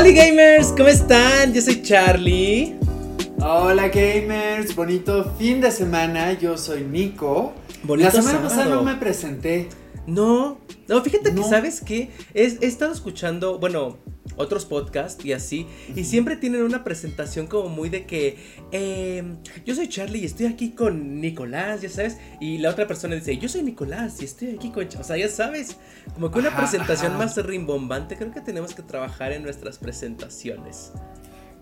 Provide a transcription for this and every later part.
Hola gamers, ¿cómo están? Yo soy Charlie. Hola gamers, bonito fin de semana, yo soy Nico. Bonito La semana pasada no me presenté. No, no, fíjate que sabes que he, he estado escuchando, bueno, otros podcasts y así, y siempre tienen una presentación como muy de que eh, yo soy Charlie y estoy aquí con Nicolás, ya sabes, y la otra persona dice, yo soy Nicolás y estoy aquí con, Ch-". o sea, ya sabes, como que una Ajá, presentación ajá. más rimbombante, creo que tenemos que trabajar en nuestras presentaciones.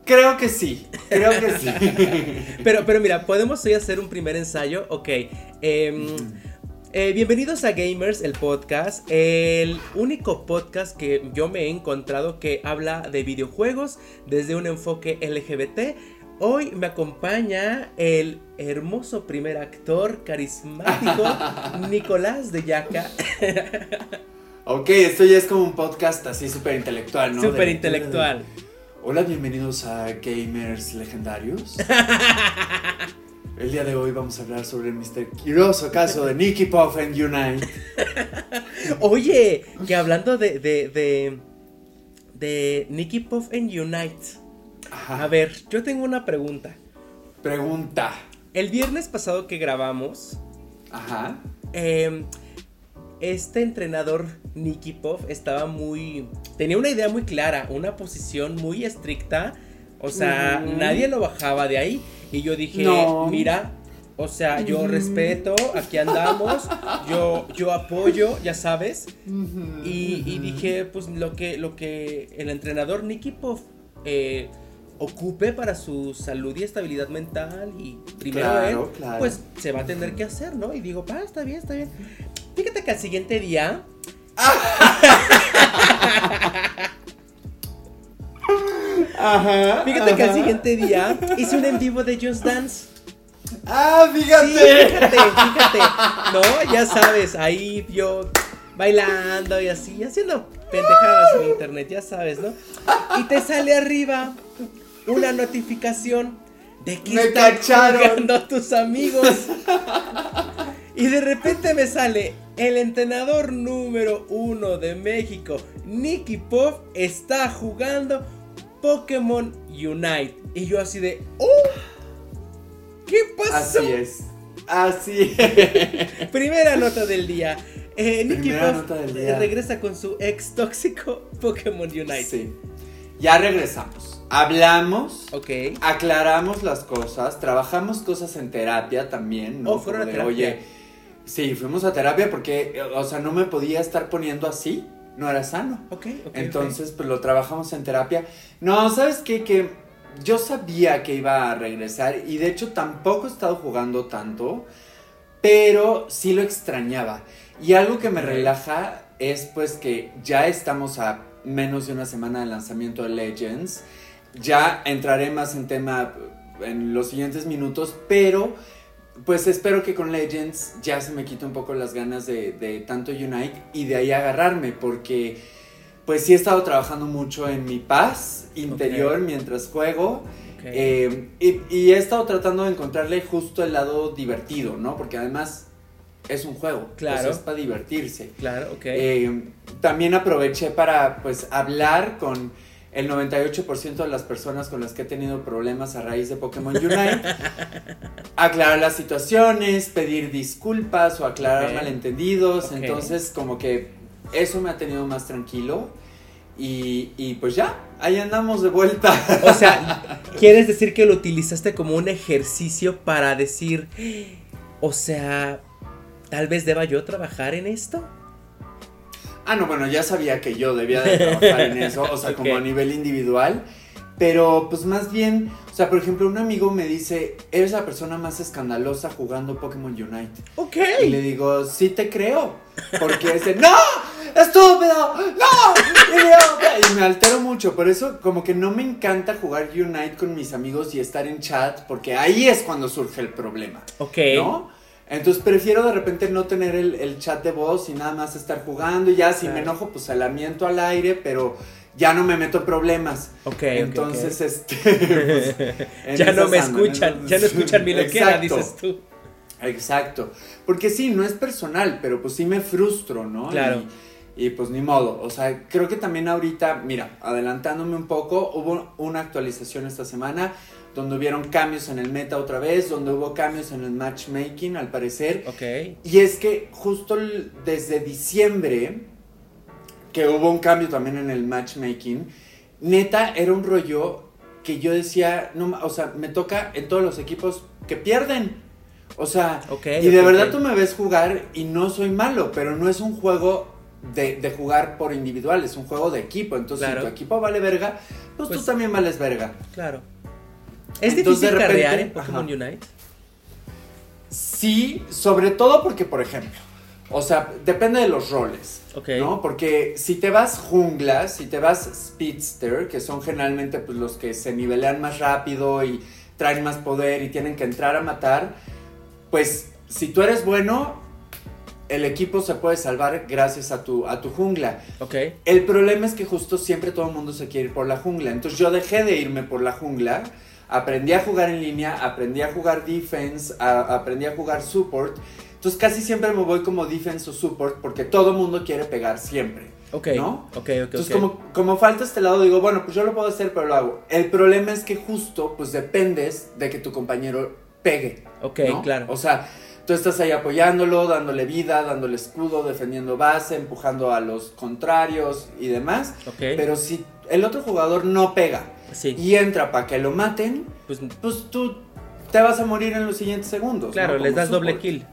Creo que sí, creo que sí. Pero, pero mira, podemos hoy hacer un primer ensayo. Ok. em, eh, bienvenidos a Gamers, el podcast. El único podcast que yo me he encontrado que habla de videojuegos desde un enfoque LGBT. Hoy me acompaña el hermoso primer actor carismático Nicolás de Yaca. ok, esto ya es como un podcast así súper intelectual, ¿no? Súper De- intelectual. Hola, bienvenidos a Gamers Legendarios. El día de hoy vamos a hablar sobre el misterioso caso de Nicky Puff and Unite. Oye, que hablando de, de, de, de Nicky Puff and Unite. Ajá. A ver, yo tengo una pregunta. Pregunta. El viernes pasado que grabamos, Ajá. eh, este entrenador Nicky Puff estaba muy... Tenía una idea muy clara, una posición muy estricta. O sea, nadie lo bajaba de ahí. Y yo dije, No. mira, o sea, yo Ujú. respeto, aquí andamos, yo, yo apoyo, ya sabes. Y, y dije, pues lo que, lo que el entrenador Nicky Puff eh, ocupe para su salud y estabilidad mental y primero Claro, él, claro. pues se va a tener que hacer, ¿no? Y digo, pa, está bien, está bien. Fíjate que al siguiente día, Ajá. fíjate que al siguiente día hice un en vivo de Just Dance. Ah, Sí, fíjate. fíjate, fíjate. No, ya sabes, ahí yo bailando y así, haciendo pendejadas en internet, ya sabes, ¿no? Y te sale arriba una notificación de que Me están cacharon. jugando tus amigos. Y de repente me sale el entrenador número uno de México, Nicky Puff, está jugando Pokémon Unite. Y yo así de, ¡oh! ¿Qué pasó? Así es. Así es. Primera nota del día. Eh, Nicky Puff eh, regresa con su ex tóxico Pokémon Unite. Sí. Ya regresamos. Hablamos. Ok. Aclaramos las cosas. Trabajamos cosas en terapia también, ¿no? Oh, fueron a terapia. Oye, sí, fuimos a terapia porque, o sea, no me podía estar poniendo así. No era sano. Ok, ok. Entonces, pues lo trabajamos en terapia. No, ¿sabes qué? Que yo sabía que iba a regresar y de hecho tampoco he estado jugando tanto, pero sí lo extrañaba. Y algo que me relaja es pues que ya estamos a menos de una semana del lanzamiento de Legends. Ya entraré más en tema en los siguientes minutos, pero pues espero que con Legends ya se me quite un poco las ganas de, de tanto Unite y de ahí agarrarme, porque pues sí he estado trabajando mucho en mi paz interior mientras juego. eh, y, y he estado tratando de encontrarle justo el lado divertido, ¿no? Porque además es un juego. Claro. o sea, es para divertirse. claro, ok. Eh, también aproveché para pues hablar con el 98% de las personas con las que he tenido problemas a raíz de Pokémon Unite, aclarar las situaciones, pedir disculpas o aclarar malentendidos, entonces como que eso me ha tenido más tranquilo y, y pues ya, ahí andamos de vuelta. O sea, ¿quieres decir que lo utilizaste como un ejercicio para decir, o sea, tal vez deba yo trabajar en esto? Ah, no, bueno, ya sabía que yo debía de trabajar en eso, o sea, como a nivel individual. Pero, pues más bien, o sea, por ejemplo, un amigo me dice, eres la persona más escandalosa jugando Pokémon Unite. Ok. Y le digo, sí te creo. Porque dice, ¡No! ¡Estúpido! ¡No! ¡Idiota! Y me altero mucho. Por eso, como que no me encanta jugar Unite con mis amigos y estar en chat, porque ahí es cuando surge el problema. Ok. ¿No? Entonces prefiero de repente no tener el, el chat de voz y nada más estar jugando. Y ya si me enojo, pues el amiento al aire, pero ya no me meto problemas. Ok, Entonces, ok. este. pues, en ya no me escuchan, ¿no? ya no escuchan mi loquera, dices tú. Exacto. Porque sí, no es personal, pero pues sí me frustro, ¿no? Claro. Y pues ni modo, o sea, creo que también ahorita, mira, adelantándome un poco, hubo una actualización esta semana donde hubieron cambios en el meta otra vez, donde hubo cambios en el matchmaking al parecer. Ok. Y es que justo desde diciembre, que hubo un cambio también en el matchmaking, neta era un rollo que yo decía, no, o sea, me toca en todos los equipos que pierden. O sea, y de verdad tú me ves jugar y no soy malo, pero no es un juego de, jugar por individual, es un juego de equipo. Entonces, si tu equipo vale verga, pues, tú pues también vales verga. Claro. ¿Es difícil de carrear en Pokémon Unite? Sí, sobre todo porque, por ejemplo, o sea, depende de los roles. ¿No? Porque si te vas jungla, si te vas speedster, que son generalmente pues, los que se nivelean más rápido y traen más poder y tienen que entrar a matar, pues si tú eres bueno, el equipo se puede salvar gracias a tu, a tu jungla. Okay. El problema es que justo siempre todo el mundo se quiere ir por la jungla. Entonces yo dejé de irme por la jungla aprendí a jugar en línea, aprendí a jugar defense, aprendí a jugar support. Entonces casi siempre me voy como defense o support porque todo mundo quiere pegar siempre. Ok. ¿No? Ok, ok, Entonces Como, como falta este lado digo, bueno, pues yo lo puedo hacer, pero lo hago. El problema es que justo pues dependes de que tu compañero pegue. Ok, claro. O sea, tú estás ahí apoyándolo, dándole vida, dándole escudo, defendiendo base, empujando a los contrarios y demás. Ok. Pero si el otro jugador no pega y entra para que lo maten, pues, pues, tú te vas a morir en los siguientes segundos. Claro, les das doble kill.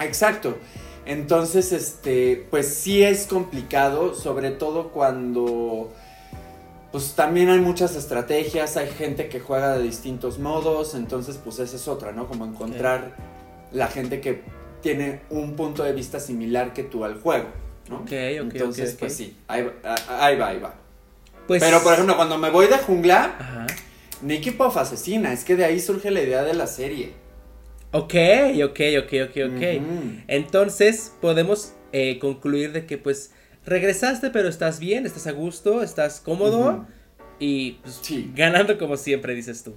Exacto. Entonces, este, pues sí es complicado, sobre todo cuando pues también hay muchas estrategias, hay gente que juega de distintos modos, entonces pues esa es otra, ¿no? Como encontrar la gente que tiene un punto de vista similar que tú al juego, ¿no? Ok, ok, Entonces, pues sí, ahí, ahí va, ahí va. Pues Pero, por ejemplo, cuando me voy de jungla, Ajá. Nicky Puff asesina. Es que de ahí surge la idea de la serie. Ok, ok, ok, ok, ok. Entonces, podemos eh, concluir de que, pues, regresaste, pero estás bien, estás a gusto, estás cómodo y pues, ganando como siempre, dices tú.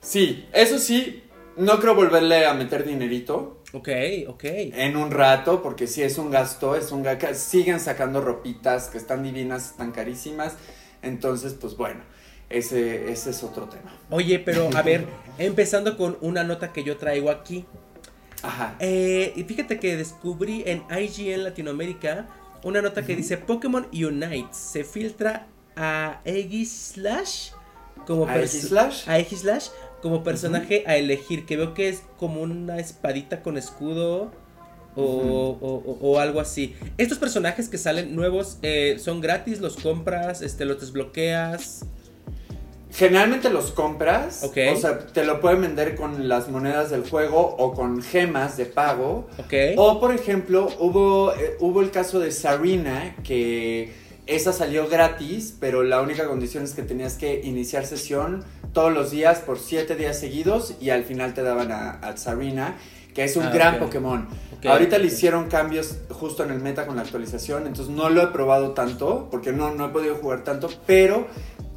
Sí, eso sí, no creo volverle a meter dinerito. Ok, ok. En un rato, porque si es un gasto, es un gasto. Siguen sacando ropitas que están divinas, están carísimas. Entonces, pues bueno, ese, ese es otro tema. Oye, pero a ver, empezando con una nota que yo traigo aquí. Ajá. Eh, y fíjate que descubrí en IGN Latinoamérica una nota que dice Pokémon Unite se filtra a Slash como a Slash a Slash como personaje a elegir, que veo que es como una espadita con escudo o, algo así. Estos personajes que salen nuevos eh, son gratis, los compras, este, los desbloqueas. Generalmente los compras, o sea, te lo pueden vender con las monedas del juego o con gemas de pago. O por ejemplo, hubo, eh, hubo el caso de Sarina que esa salió gratis, pero la única condición es que tenías que iniciar sesión todos los días por 7 días seguidos y al final te daban a, a Tsarina, que es un ah, gran Pokémon. Ahorita le hicieron cambios justo en el meta con la actualización, entonces no lo he probado tanto, porque no, no he podido jugar tanto, pero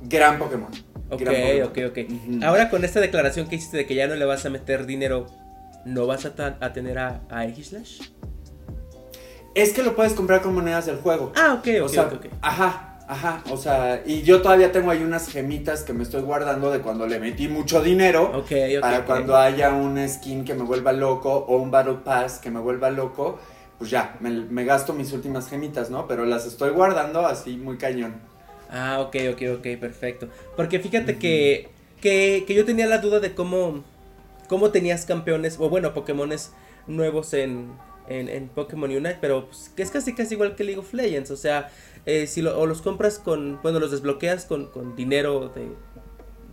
gran Pokémon. Ok, ok, ok. Ahora con esta declaración que hiciste de que ya no le vas a meter dinero, ¿no vas a, a tener a, a? Es que lo puedes comprar con monedas del juego. Ah, ok, ok, ok. Ajá, ajá. O sea, y yo todavía tengo ahí unas gemitas que me estoy guardando de cuando le metí mucho dinero. Ok, ok. Para cuando haya un skin que me vuelva loco o un Battle Pass que me vuelva loco, pues ya, me, gasto mis últimas gemitas, ¿no? Pero las estoy guardando así muy cañón. Ah, ok, ok, ok, perfecto. Porque fíjate que, que, que yo tenía la duda de cómo, cómo tenías campeones, o bueno, Pokémones nuevos en, en, en Pokémon Unite, pero pues, es casi casi igual que League of Legends, o sea, eh, si lo, o los compras con, bueno, los desbloqueas con, con dinero de,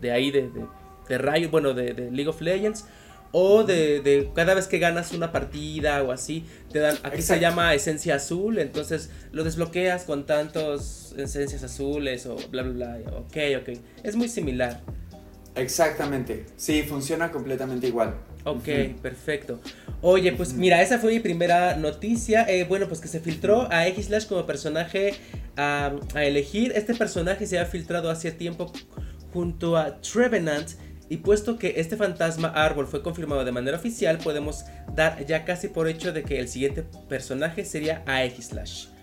de ahí, de, de, de Riot, bueno, de, de, League of Legends, o de, de, cada vez que ganas una partida o así, te dan, aquí se llama esencia azul, entonces lo desbloqueas con tantos esencias azules o bla, bla, bla, ok, ok, es muy similar. Exactamente, sí, funciona completamente igual. Ok, perfecto. Oye, pues mira, esa fue mi primera noticia. Eh, bueno, pues que se filtró a X-Slash como personaje a, elegir. Este personaje se ha filtrado hace tiempo junto a Trevenant. Y puesto que este fantasma árbol fue confirmado de manera oficial, podemos dar ya casi por hecho de que el siguiente personaje sería a X-Slash.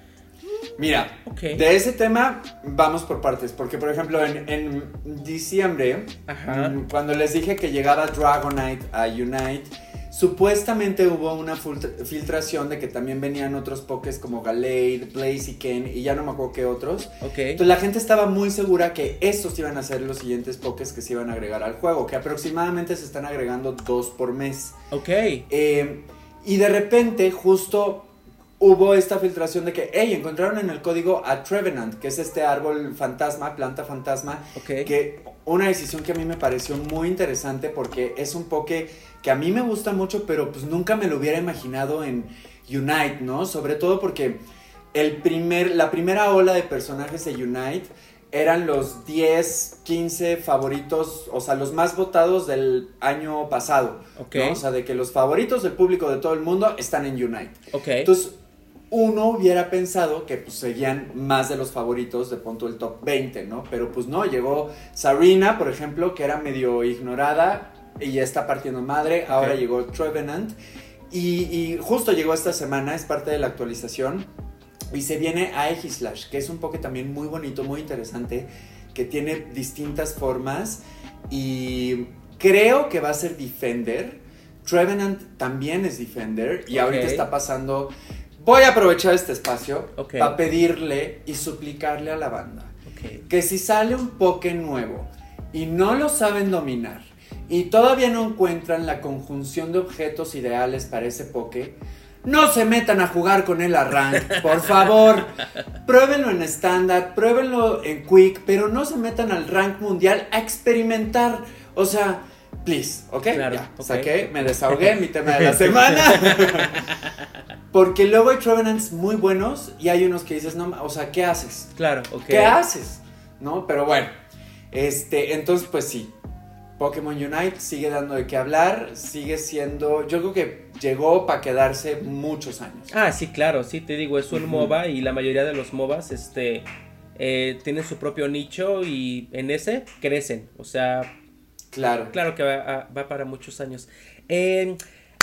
Mira, de ese tema vamos por partes, porque por ejemplo en, diciembre, mm, cuando les dije que llegaba Dragonite a Unite, supuestamente hubo una filtración de que también venían otros pokés como Gallade, Blaziken y ya no me acuerdo qué otros. Entonces la gente estaba muy segura que estos iban a ser los siguientes pokés que se iban a agregar al juego, que aproximadamente se están agregando dos por mes. Ok. Eh, y de repente justo hubo esta filtración de que, hey, encontraron en el código a Trevenant, que es este árbol fantasma, planta fantasma, que una decisión que a mí me pareció muy interesante porque es un poke que a mí me gusta mucho, pero pues nunca me lo hubiera imaginado en Unite, ¿no? Sobre todo porque el primer, la primera ola de personajes de Unite eran los 10, 15 favoritos, o sea, los más votados del año pasado. O sea, de que los favoritos del público de todo el mundo están en Unite. Entonces, uno hubiera pensado que pues seguían más de los favoritos de punto del top 20, ¿no? Pero pues no, llegó Sarina, por ejemplo, que era medio ignorada y ya está partiendo madre, ahora llegó Trevenant y, justo llegó esta semana, es parte de la actualización y se viene a Aegislash, que es un poke también muy bonito, muy interesante, que tiene distintas formas y creo que va a ser Defender. Trevenant también es Defender y ahorita está pasando Voy a aprovechar este espacio para pedirle y suplicarle a la banda que si sale un poke nuevo y no lo saben dominar y todavía no encuentran la conjunción de objetos ideales para ese poke, no se metan a jugar con el rank, por favor. Pruébenlo en estándar, pruébenlo en quick, pero no se metan al rank mundial a experimentar. O sea, please, ¿ok? Claro, ya, saqué, me desahogué mi tema de la semana. Porque luego hay Trevenants muy buenos y hay unos que dices, no, o sea, ¿qué haces? Claro, ok. ¿Qué haces? ¿No? Pero bueno, este, entonces pues sí. Pokémon Unite sigue dando de qué hablar, sigue siendo, yo creo que llegó para quedarse muchos años. Ah, sí, claro, sí, te digo, es un MOBA y la mayoría de los MOBAs, este, eh, tienen su propio nicho y en ese crecen, o sea, claro, claro que va, va para muchos años. Eh,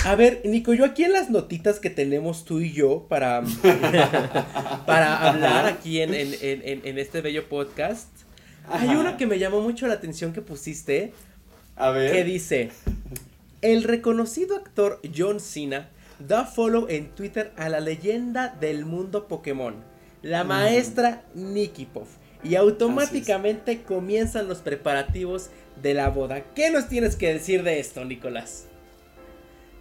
a ver, Nico, yo aquí en las notitas que tenemos tú y yo para, para hablar aquí en, este bello podcast, hay una que me llamó mucho la atención que pusiste. A ver. Que dice, el reconocido actor John Cena da follow en Twitter a la leyenda del mundo Pokémon, la maestra Nikki Puff. Y automáticamente comienzan los preparativos de la boda. ¿Qué nos tienes que decir de esto, Nicolás?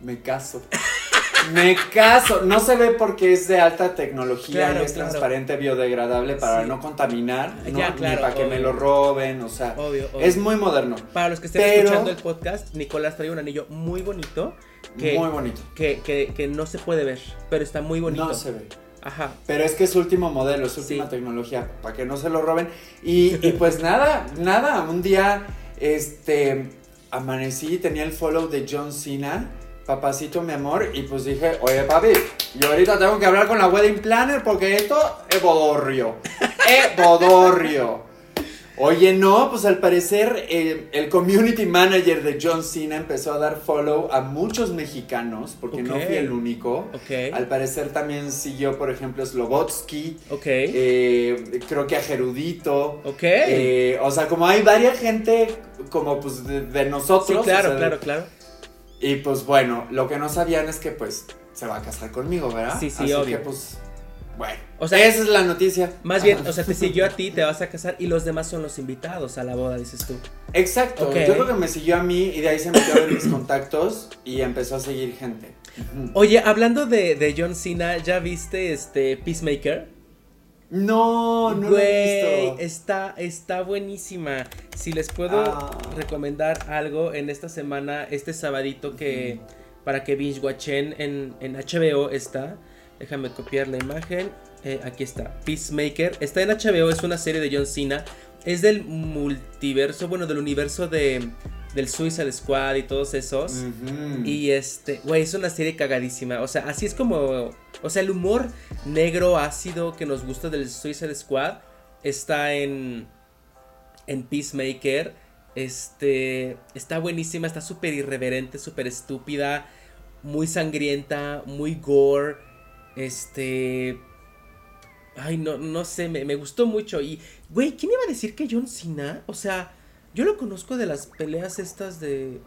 Me caso. Me caso. No se ve porque es de alta tecnología y es transparente, biodegradable para no contaminar, ¿no? ni para que me lo roben, o sea, es muy moderno. Para los que estén escuchando el podcast, Nicolás trae un anillo muy bonito. Que, muy bonito. Que, que, no se puede ver, pero está muy bonito. No se ve. Ajá. Pero es que es último modelo, es última tecnología, para que no se lo roben. Y, y pues nada, nada, un día, este, amanecí, tenía el follow de John Cena papacito, mi amor, y pues dije, oye papi, yo ahorita tengo que hablar con la wedding planner porque esto es bodorrio. es bodorrio. Oye, no, pues al parecer eh, el community manager de John Cena empezó a dar follow a muchos mexicanos, porque no fui el único. Al parecer también siguió, por ejemplo, Slobotsky. Eh, creo que a Gerudito. Eh, o sea, como hay varias gente como pues de, nosotros. Sí, claro, claro, claro y pues bueno, lo que no sabían es que pues se va a casar conmigo, ¿verdad? Sí, sí, Así que pues bueno, o sea, esa es la noticia. Más bien, o sea, te siguió a ti, te vas a casar y los demás son los invitados a la boda, dices tú. Exacto. Yo creo que me siguió a mí y de ahí se metió en mis contactos y empezó a seguir gente. Oye, hablando de, de John Cena, ¿ya viste este Peacemaker? No, no lo he visto. Está, está buenísima. Si les puedo ah. recomendar algo en esta semana, este sabadito que para que binge watchen en, en HBO está. Déjame copiar la imagen. Eh, aquí está. Peacemaker. Está en HBO, es una serie de John Cena. Es del multiverso, bueno, del universo de del Suicide Squad y todos esos. Y este, güey, es una serie cagadísima. O sea, así es como. O sea, el humor negro ácido que nos gusta del Suicide Squad está en. En Peacemaker. Este. Está buenísima, está súper irreverente, súper estúpida. Muy sangrienta, muy gore. Este. Ay, no, no sé, me, me gustó mucho. Y, güey, ¿quién iba a decir que John Cena? O sea, yo lo conozco de las peleas estas de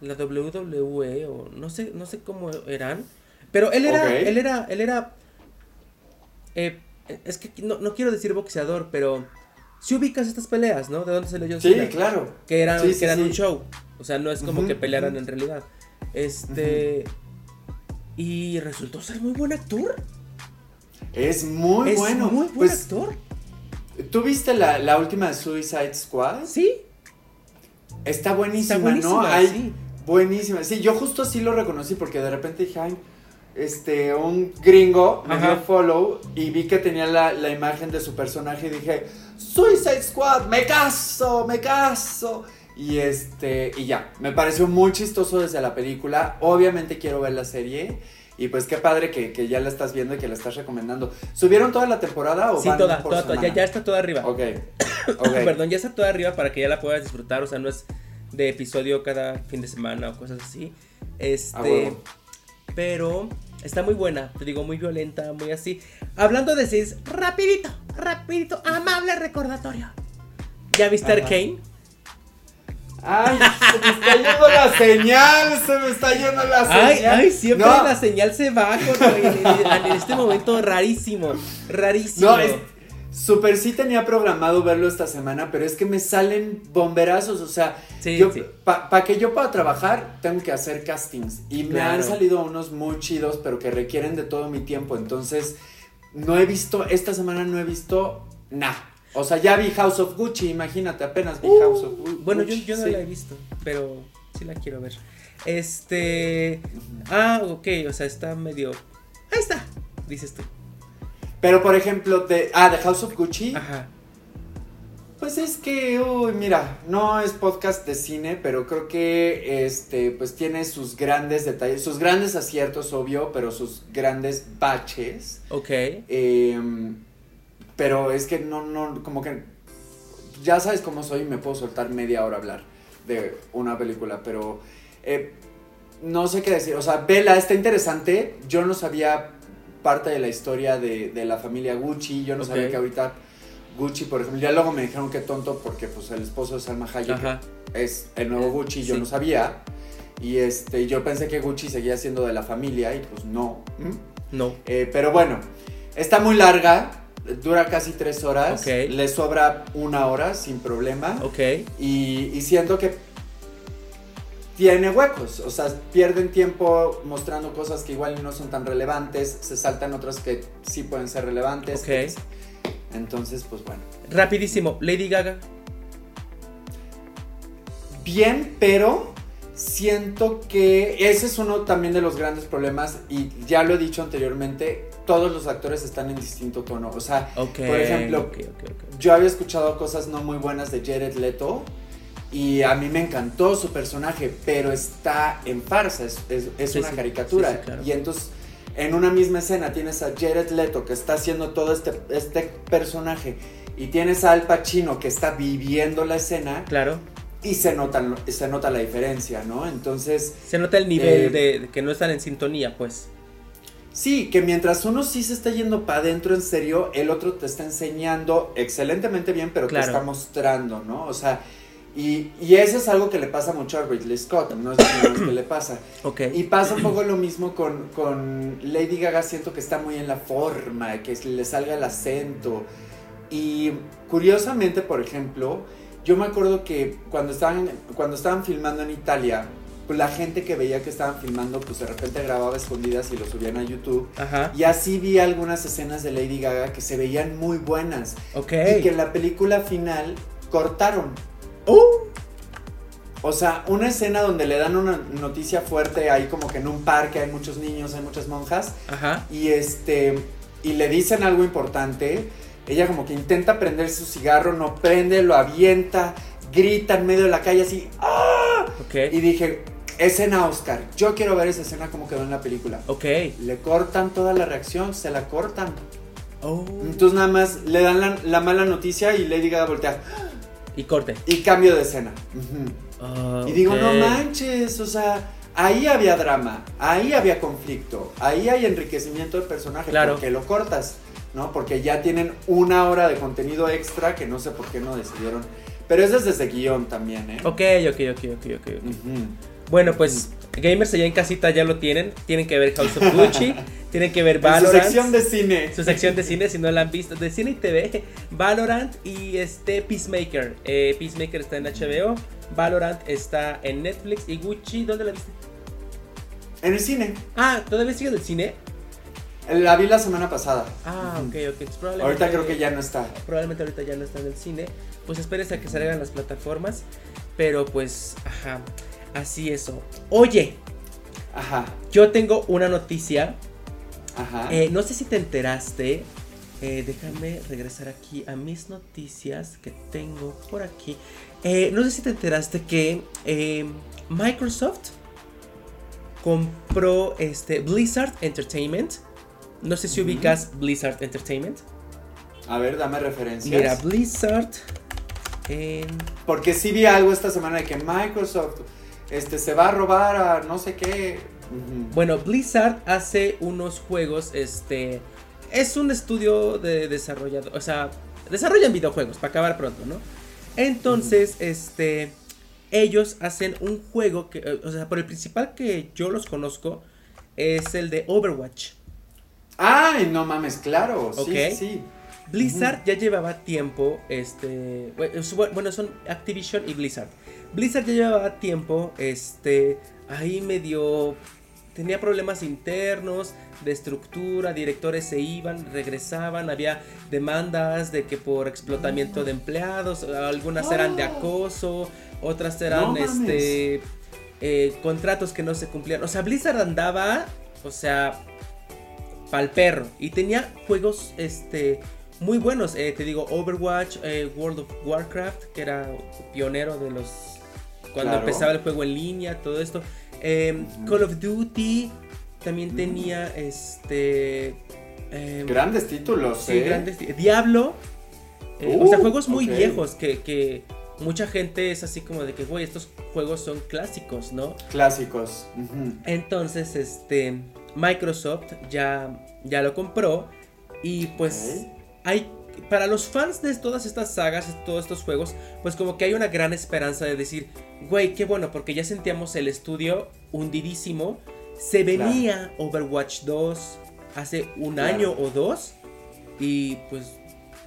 la WWE o no sé, no sé cómo eran. Pero él era, él era, él era. eh, es que no, no quiero decir boxeador, pero si ubicas estas peleas, ¿no? ¿De dónde salió John Sí, Cena? claro. Que eran, Sí, que sí, eran sí. un show. O sea, no es como que pelearan en realidad. Este. Y resultó ser muy buen actor. Es muy es bueno. muy buen pues, actor. ¿Tú viste la, la última de Suicide Squad? Sí. Está buenísima, Está buenísima, ¿no? Hay- sí. Buenísima. Sí, yo justo así lo reconocí porque de repente dije, ay, este, un gringo me Ajá. dio follow y vi que tenía la, la imagen de su personaje y dije, Suicide Squad, me caso, me caso. Y este, y ya, me pareció muy chistoso desde la película. Obviamente quiero ver la serie. Y pues qué padre que, que ya la estás viendo y que la estás recomendando. ¿Subieron toda la temporada o Sí, van toda, por toda, toda, ya, ya está toda arriba. Ok, ok. Perdón, ya está toda arriba para que ya la puedas disfrutar. O sea, no es de episodio cada fin de semana o cosas así. Este. Pero está muy buena. Te digo, muy violenta, muy así. Hablando de seis, rapidito, rapidito, amable recordatorio. ¿Ya viste. Arcane? Ay, se me está yendo la señal, se me está yendo la Ay, señal. ay, siempre No, la señal se va con, en, este momento rarísimo, rarísimo. No, es, super sí tenía programado verlo esta semana, pero es que me salen bomberazos, o sea, Sí, yo, sí. para que yo pueda trabajar, tengo que hacer castings. Y me Claro. han salido unos muy chidos, pero que requieren de todo mi tiempo. Entonces, no he visto, esta semana no he visto nada. O sea, ya vi House of Gucci, imagínate, apenas vi Uh, House of Gu- bueno, yo, Gucci. yo no sí. la he visto, pero sí la quiero ver. Este. Ah, ok, o sea, está medio. Ahí está, dices tú. Pero, por ejemplo, de, ah, de House of Gucci. Ajá. Pues es que, uy, mira, no es podcast de cine, pero creo que este, pues tiene sus grandes detalles, sus grandes aciertos, obvio, pero sus grandes baches. Ok. Em, pero es que no, no, como que, ya sabes cómo soy, me puedo soltar media hora a hablar de una película, pero eh, no sé qué decir. O sea, Vela está interesante, yo no sabía parte de la historia de, de la familia Gucci, yo no sabía que ahorita Gucci, por ejemplo, ya luego me dijeron que tonto porque pues el esposo de Salma Hayek es el nuevo Gucci, yo Sí. no sabía. Y este, yo pensé que Gucci seguía siendo de la familia y pues no. ¿Mm? No. Eh, pero bueno, está muy larga, dura casi tres horas, le sobra una hora sin problema. Ok. Y, y siento que tiene huecos, o sea, pierden tiempo mostrando cosas que igual no son tan relevantes, se saltan otras que sí pueden ser relevantes. Ok. Entonces, pues bueno. Rapidísimo, Lady Gaga. Bien, pero siento que ese es uno también de los grandes problemas y ya lo he dicho anteriormente, todos los actores están en distinto tono. O sea, Ok. Por ejemplo, yo había escuchado cosas no muy buenas de Jared Leto y a mí me encantó su personaje, pero está en farsa, es, es- es Sí, una sí, caricatura. sí, sí, claro. Y entonces en una misma escena tienes a Jared Leto que está haciendo todo este, este personaje y tienes a Al Pacino que está viviendo la escena Claro. y se nota, se nota la diferencia, ¿no? Entonces, Se nota el nivel Eh, de, de que no están en sintonía, pues. Sí, que mientras uno sí se está yendo para adentro en serio, el otro te está enseñando excelentemente bien, pero Claro. te está mostrando, ¿no? O sea, y, y eso es algo que le pasa mucho a Ridley Scott, no es lo que le pasa. Ok. Y pasa un poco lo mismo con, con Lady Gaga, siento que está muy en la forma, que le salga el acento. Y curiosamente, por ejemplo, yo me acuerdo que cuando estaban, cuando estaban filmando en Italia, pues la gente que veía que estaban filmando, pues de repente grababa escondidas y lo subían a YouTube. Ajá. Y así vi algunas escenas de Lady Gaga que se veían muy buenas. Ok. Y que en la película final cortaron. Uh, O sea, una escena donde le dan una noticia fuerte ahí como que en un parque hay muchos niños, hay muchas monjas Ajá. y este y le dicen algo importante, ella como que intenta prender su cigarro, no prende, lo avienta, grita en medio de la calle así, ¡ah! Ok. Y dije, escena Oscar, yo quiero ver esa escena como quedó en la película. Ok. Le cortan toda la reacción, se la cortan. Oh. Entonces nada más le dan la, la mala noticia y Lady Gaga voltea Y corte. y cambio de escena. Ujú. Ah, Y digo, no ok. manches, o sea, ahí había drama, ahí había conflicto, ahí hay enriquecimiento del personaje, Claro. porque lo cortas. ¿no? Porque ya tienen una hora de contenido extra que no sé por qué no decidieron. Pero eso es desde guion también, ¿eh? Ok, ok, ok, ok, ok. Bueno, pues gamers allá en casita ya lo tienen. Tienen que ver House of Gucci, tienen que ver Valorant. Su sección de cine. Su sección de cine, si no la han visto, de cine y TV. Valorant y este Peacemaker. Eh, Peacemaker está en HBO, Valorant está en Netflix y Gucci, ¿dónde la viste? En el cine. Ah, ¿todavía sigue en el cine? La vi la semana pasada. Ah, ok, ok. ahorita creo que ya no está. Probablemente ahorita ya no está en el cine. Pues esperes a que salgan las plataformas. Pero pues, ajá. Así eso. Oye. Ajá. Yo tengo una noticia. Ajá. Eh, no sé si te enteraste. Eh, déjame regresar aquí a mis noticias que tengo por aquí. Eh, no sé si te enteraste que Microsoft compró este Blizzard Entertainment. No sé si ubicas Blizzard Entertainment. A ver, dame referencias. Mira, Blizzard en... Porque sí vi algo esta semana de que Microsoft este, se va a robar a no sé qué. Bueno, Blizzard hace unos juegos, este... Es un estudio de desarrollador, o sea, desarrollan videojuegos, para acabar pronto, ¿no? Entonces, este... Ellos hacen un juego que, eh, o sea, por el principal que yo los conozco, es el de Overwatch. Ay, no mames, claro. Sí, sí. Blizzard ya llevaba tiempo, este, bueno, son Activision y Blizzard. Blizzard ya llevaba tiempo, este, ahí medio tenía problemas internos de estructura, directores se iban, regresaban, había demandas de que por explotamiento de empleados, algunas eran de acoso, otras eran este eh, contratos que no se cumplían. O sea, Blizzard andaba, o sea, pal perro. Y tenía juegos este muy buenos, eh, te digo Overwatch, eh, World of Warcraft, que era pionero de los cuando empezaba el juego en línea, todo esto. Em, Call of Duty también tenía este. Em, grandes títulos, sí, grandes. Diablo. Eh, o sea, uh, juegos muy viejos que, mucha gente es así como de que, güey, estos juegos son clásicos, ¿no? Clásicos. Entonces, este. Microsoft ya, ya lo compró. Y pues. Hay para los fans de todas estas sagas, de todos estos juegos, pues como que hay una gran esperanza de decir, güey, qué bueno, porque ya sentíamos el estudio hundidísimo. Se venía Overwatch 2 hace un año o dos y pues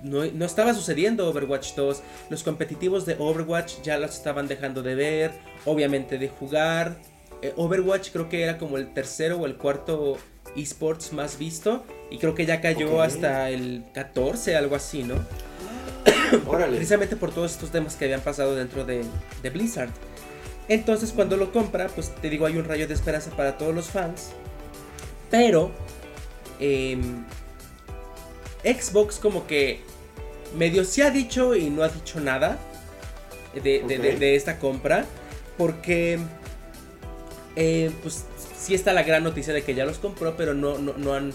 no, estaba sucediendo Overwatch 2. Los competitivos de Overwatch ya los estaban dejando de ver, obviamente de jugar. Eh, Overwatch creo que era como el tercero o el cuarto esports más visto y creo que ya cayó hasta el 14, algo así, ¿no? Precisamente por todos estos temas que habían pasado dentro de, Blizzard. Entonces cuando lo compra, pues te digo, hay un rayo de esperanza para todos los fans. Pero em, Xbox como que medio se ha dicho y no ha dicho nada de, de esta compra. Porque eh, pues sí está la gran noticia de que ya los compró, pero no, no, han,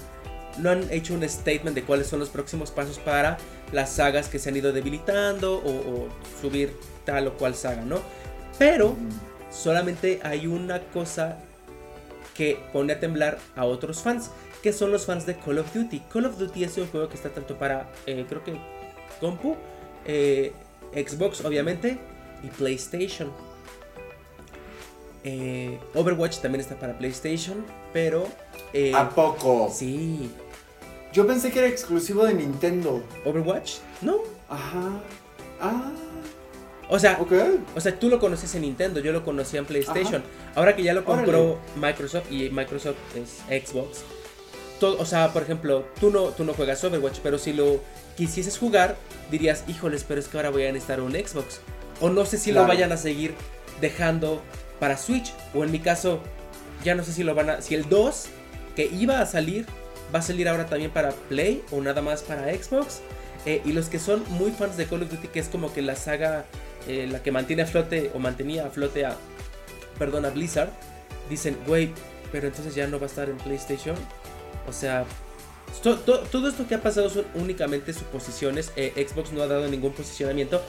no han hecho un statement de cuáles son los próximos pasos para las sagas que se han ido debilitando o, subir tal o cual saga, ¿no? Pero solamente hay una cosa que pone a temblar a otros fans, que son los fans de Call of Duty. Call of Duty es un juego que está tanto para, eh, creo que, compu, eh, Xbox obviamente, y PlayStation. Eh, Overwatch también está para PlayStation, pero... ¿A poco? Sí. Yo pensé que era exclusivo de Nintendo. ¿Overwatch? No. Ajá. Ah. O sea, o sea, tú lo conoces en Nintendo, yo lo conocía en PlayStation. Ahora que ya lo compró Microsoft y Microsoft es Xbox. Todo, o sea, por ejemplo, tú no, tú no juegas Overwatch, pero si lo quisieses jugar, dirías, híjoles, pero es que ahora voy a necesitar un Xbox. O no sé si lo vayan a seguir dejando para Switch. O en mi caso, ya no sé si lo van a. Si el 2 que iba a salir va a salir ahora también para Play o nada más para Xbox. Eh, y los que son muy fans de Call of Duty, que es como que la saga, eh, la que mantiene a flote o mantenía a flote a, perdón, a Blizzard, dicen, güey, pero entonces ya no va a estar en PlayStation. O sea, todo esto que ha pasado son únicamente suposiciones. Eh, Xbox no ha dado ningún posicionamiento.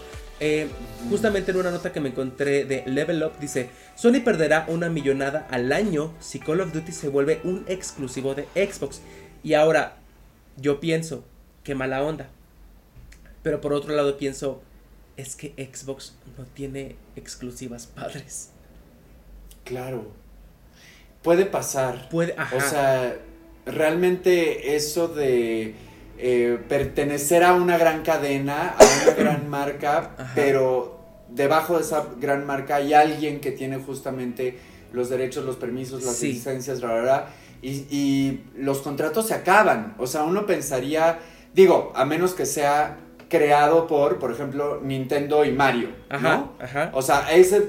Justamente en una nota que me encontré de Level Up dice, Sony perderá una millonada al año si Call of Duty se vuelve un exclusivo de Xbox. Y ahora, yo pienso, qué mala onda. Pero por otro lado pienso, es que Xbox no tiene exclusivas padres. Claro. Puede pasar. Puede, ajá. O sea, realmente eso de eh, pertenecer a una gran cadena, a una gran marca, Ajá. pero debajo de esa gran marca hay alguien que tiene justamente los derechos, los permisos, las Sí. licencias, bla, bla, bla, y, y los contratos se acaban. O sea, uno pensaría, digo, a menos que sea creado por, por ejemplo, Nintendo y Mario, Ajá, ¿no? ajá. O sea, ese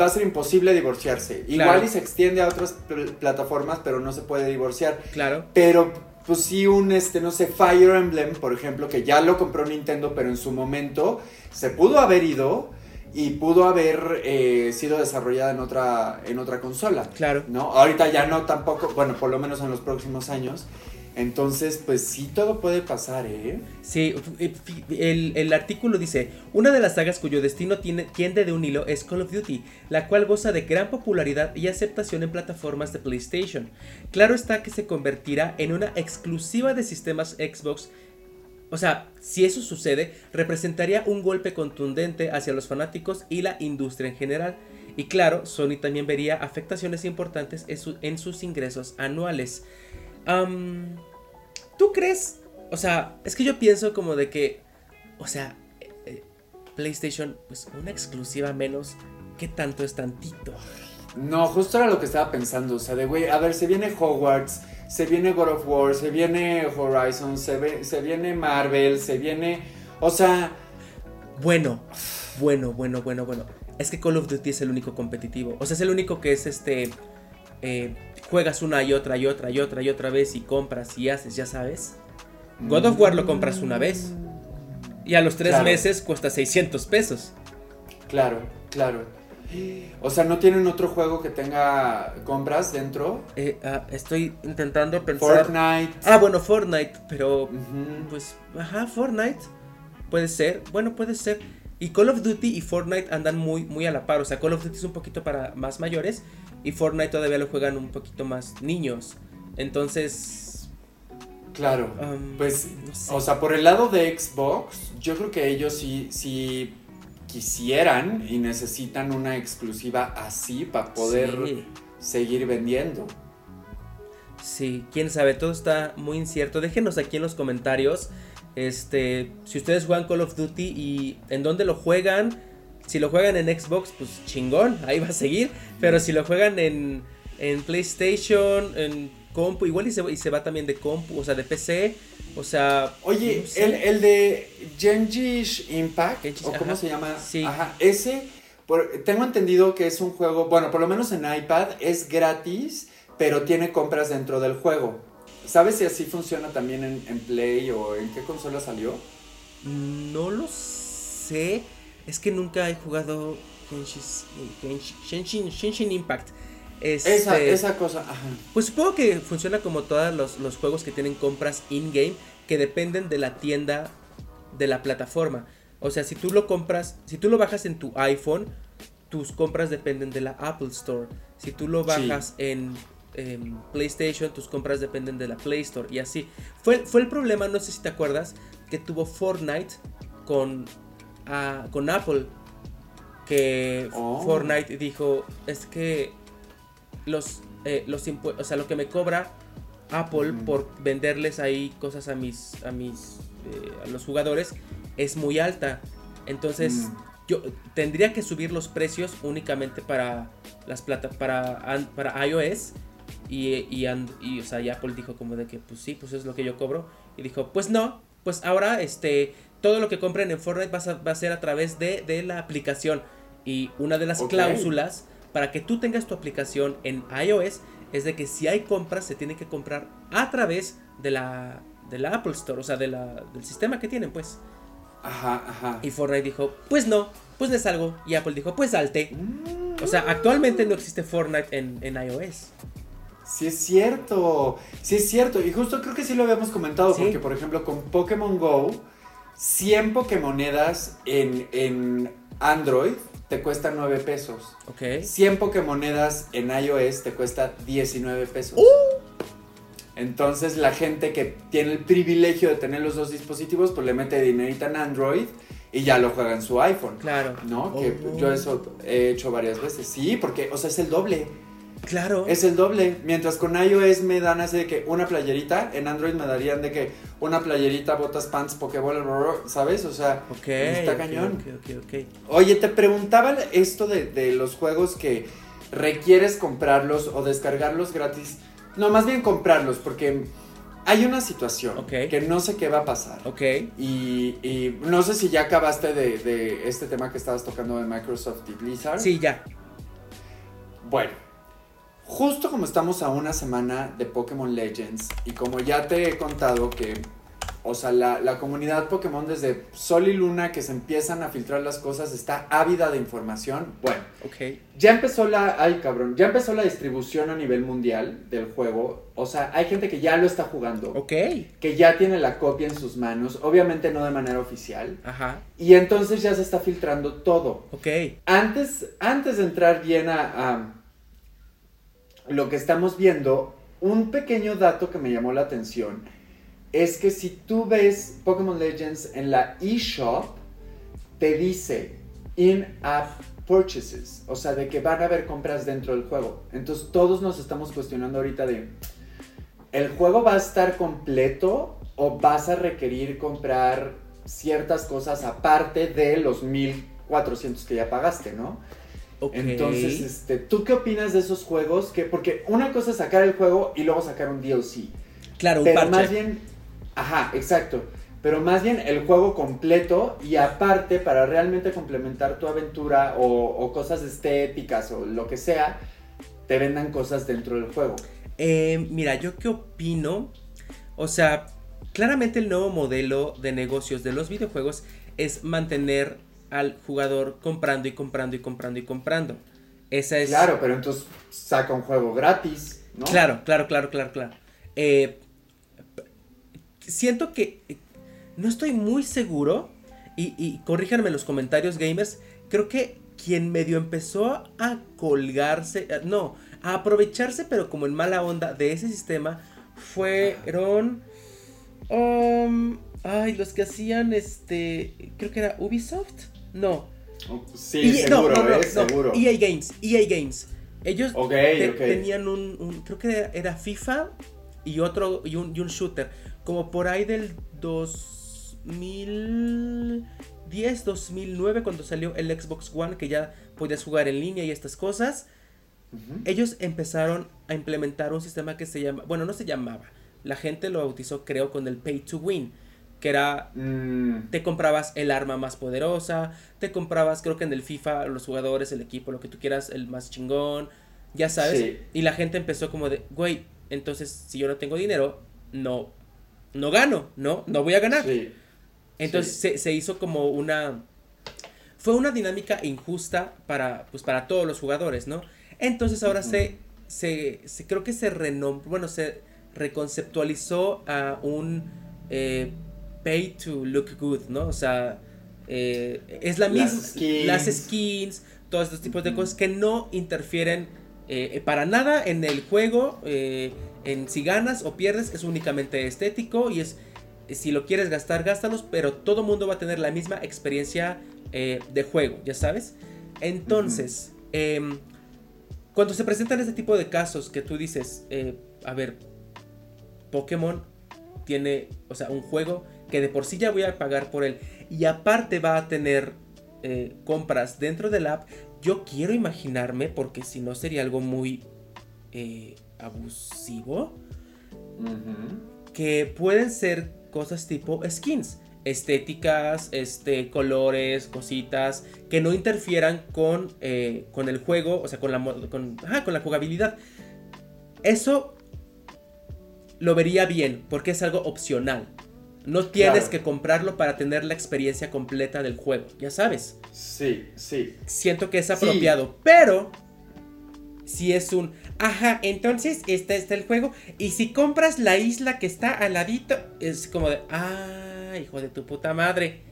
va a ser imposible divorciarse. Igual y se extiende a otras pl- plataformas, pero no se puede divorciar. Claro. Pero, pues sí, un, este, no sé, Fire Emblem, por ejemplo, que ya lo compró Nintendo, pero en su momento se pudo haber ido y pudo haber eh, sido desarrollada en otra, en otra consola. Claro. ¿No? Ahorita ya no tampoco, bueno, por lo menos en los próximos años. Entonces, pues sí, todo puede pasar, ¿eh? Sí, el, el artículo dice, una de las sagas cuyo destino tiene, tiende de un hilo es Call of Duty, la cual goza de gran popularidad y aceptación en plataformas de PlayStation. Claro está que se convertirá en una exclusiva de sistemas Xbox. O sea, si eso sucede, representaría un golpe contundente hacia los fanáticos y la industria en general. Y claro, Sony también vería afectaciones importantes en, su- en sus ingresos anuales. ¿Tú crees? O sea, es que yo pienso como de que, o sea, eh, eh, PlayStation, pues una exclusiva menos, ¿qué tanto es tantito? No, justo era lo que estaba pensando. O sea, de güey, a ver, se viene Hogwarts, se viene God of War, se viene Horizon, se, ve- se viene Marvel, se viene. O sea, Bueno, bueno, bueno, bueno, bueno. Es que Call of Duty es el único competitivo. O sea, es el único que es este. eh, juegas una y otra y otra y otra y otra vez y compras y haces, ya sabes. God of War lo compras una vez. Y a los tres Claro. meses cuesta 600 pesos. claro, claro. O sea, ¿no tienen otro juego que tenga compras dentro? Eh, ah, estoy intentando pensar. Fortnite. Ah, bueno, Fortnite, pero pues, ajá, Fortnite. Puede ser, bueno, puede ser. Y Call of Duty y Fortnite andan muy, muy a la par. O sea, Call of Duty es un poquito para más mayores y Fortnite todavía lo juegan un poquito más niños. Entonces, Claro. um, Pues, no sé. o sea, por el lado de Xbox, yo creo que ellos sí, sí quisieran y necesitan una exclusiva así para poder Sí. seguir vendiendo. Sí, quién sabe, todo está muy incierto. Déjenos aquí en los comentarios este si ustedes juegan Call of Duty y en dónde lo juegan. Si lo juegan en Xbox, pues chingón, ahí va a seguir. Pero si lo juegan en, en PlayStation, en compu, igual y se, y se va también de compu, o sea, de PC, o sea... Oye, no sé. el, el de Genji's Impact, Genji's, o cómo ajá, se llama, sí. ajá, ese, por- tengo entendido que es un juego, bueno, por lo menos en iPad es gratis, pero tiene compras dentro del juego. ¿Sabes si así funciona también en, en Play o en qué consola salió? No lo sé. Es que nunca he jugado Genshin's- Genshin, Genshin, Genshin Impact. Este, Esa, esa cosa, ajá. Pues supongo que funciona como todos los, los juegos que tienen compras in-game que dependen de la tienda de la plataforma. O sea, si tú lo compras, si tú lo bajas en tu iPhone, tus compras dependen de la Apple Store. Si tú lo Sí. bajas en, en PlayStation, tus compras dependen de la Play Store y así. Fue, fue el problema, no sé si te acuerdas, que tuvo Fortnite con, ah, con Apple. Que Oh. Fortnite dijo, es que los, eh, los impuestos, o sea, lo que me cobra Apple por venderles ahí cosas a mis, a mis, eh, a los jugadores es muy alta. Entonces, Mm. yo tendría que subir los precios únicamente para las plata, para, para iOS. Y, y, and- y, o sea, y Apple dijo como de que, pues sí, pues es lo que yo cobro. Y dijo, pues no, pues ahora, este, todo lo que compren en Fortnite va a, va a ser a través de, de la aplicación. Y una de las cláusulas para que tú tengas tu aplicación en iOS es de que si hay compras se tiene que comprar a través de la, de la Apple Store, o sea, de la, del sistema que tienen, pues. Ajá, ajá. Y Fortnite dijo, pues no, pues le salgo. Y Apple dijo, pues salte. O sea, actualmente no existe Fortnite en, en iOS. Sí es cierto, sí es cierto. Y justo creo que sí lo habíamos comentado, Sí. porque por ejemplo con Pokémon Go, 100 Pokémonedas en, en Android te cuesta 9 pesos. Ok. 100 Pokémonedas en iOS te cuesta 19 pesos. Uh. Entonces la gente que tiene el privilegio de tener los dos dispositivos, pues le mete dinerita en Android y ya lo juega en su iPhone. Claro. ¿No? Que Oh. yo eso he hecho varias veces. Sí, porque, o sea, es el doble. Claro. Es el doble. Mientras con iOS me dan así de que una playerita, en Android me darían de que una playerita, botas, pants, bla, ¿sabes? O sea, Ok. está ok, cañón. Ok, ok, ok. Oye, te preguntaba esto de, de los juegos que requieres comprarlos o descargarlos gratis. No, más bien comprarlos, porque hay una situación que no sé qué va a pasar. Ok. Y, y no sé si ya acabaste de, de este tema que estabas tocando de Microsoft y Blizzard. Sí, ya. Bueno, justo como estamos a una semana de Pokémon Legends y como ya te he contado que, o sea, la, la comunidad Pokémon desde Sol y Luna que se empiezan a filtrar las cosas está ávida de información. Bueno, Ok. ya empezó la, ay cabrón, ya empezó la distribución a nivel mundial del juego. O sea, hay gente que ya lo está jugando, Ok. que ya tiene la copia en sus manos, obviamente no de manera oficial. Ajá. Y entonces ya se está filtrando todo. Ok. Antes, antes de entrar bien a, a lo que estamos viendo, un pequeño dato que me llamó la atención es que si tú ves Pokémon Legends en la eShop, te dice in-app purchases, o sea, de que van a haber compras dentro del juego. Entonces todos nos estamos cuestionando ahorita de, ¿el juego va a estar completo o vas a requerir comprar ciertas cosas aparte de los 1400 que ya pagaste, ¿no? Entonces, este, ¿tú qué opinas de esos juegos? Que, porque una cosa es sacar el juego y luego sacar un DLC. claro, un Pero parche. más bien, ajá, exacto. Pero más bien el juego completo y aparte para realmente complementar tu aventura o, o cosas estéticas o lo que sea, te vendan cosas dentro del juego. Eh, mira, yo qué opino. O sea, claramente el nuevo modelo de negocios de los videojuegos es mantener al jugador comprando y comprando y comprando y comprando. Esa es. Claro, pero entonces saca un juego gratis, ¿no? Claro, claro, claro, claro, claro. Eh, siento que eh, no estoy muy seguro y, y corríjanme en los comentarios gamers. Creo que quien medio empezó a colgarse, eh, no, a aprovecharse, pero como en mala onda de ese sistema, fueron, um, ay, los que hacían este, creo que era Ubisoft, no, Sí, EA no, seguro, no, no, ¿eh? no, seguro. EA Games, EA Games. Ellos te- tenían un, un- creo que era, FIFA y otro, y un, y un shooter. Como por ahí del 2010, 2009, cuando salió el Xbox One, que ya podías jugar en línea y estas cosas. Ellos empezaron a implementar un sistema que se llama, bueno, no se llamaba. La gente lo bautizó, creo, con el Pay to Win. Que era Mm, te comprabas el arma más poderosa, te comprabas, creo que en el FIFA, los jugadores, el equipo, lo que tú quieras, el más chingón, ya sabes. Sí. Y la gente empezó como de, güey, entonces si yo no tengo dinero, no, no gano, ¿no? No voy a ganar. sí. Entonces Sí. se, se hizo como una... Fue una dinámica injusta para, pues, para todos los jugadores, ¿no? Entonces ahora se, se, se- Creo que se renombró, bueno, se reconceptualizó a un eh, pay to look good, ¿no? O sea, eh, es la Las misma... skins. Las skins, todos estos tipos de cosas que no interfieren eh, para nada en el juego, eh, en si ganas o pierdes, es únicamente estético y es si lo quieres gastar, gástalos, pero todo mundo va a tener la misma experiencia de juego, ya sabes. Entonces, em, cuando se presentan este tipo de casos que tú dices, a ver, Pokémon tiene, o sea, un juego que de por sí ya voy a pagar por él y aparte va a tener eh, compras dentro del app, yo quiero imaginarme, porque si no sería algo muy eh, abusivo, que pueden ser cosas tipo skins, estéticas, este, colores, cositas, que no interfieran con, eh, con el juego, o sea, con la, con, ajá, con la jugabilidad. Eso lo vería bien, porque es algo opcional. No tienes Claro. que comprarlo para tener la experiencia completa del juego, ya sabes. Sí, sí. Siento que es Sí. apropiado, pero si es un, ajá, entonces este está el juego y si compras la isla que está al ladito es como de, ah, hijo de tu puta madre.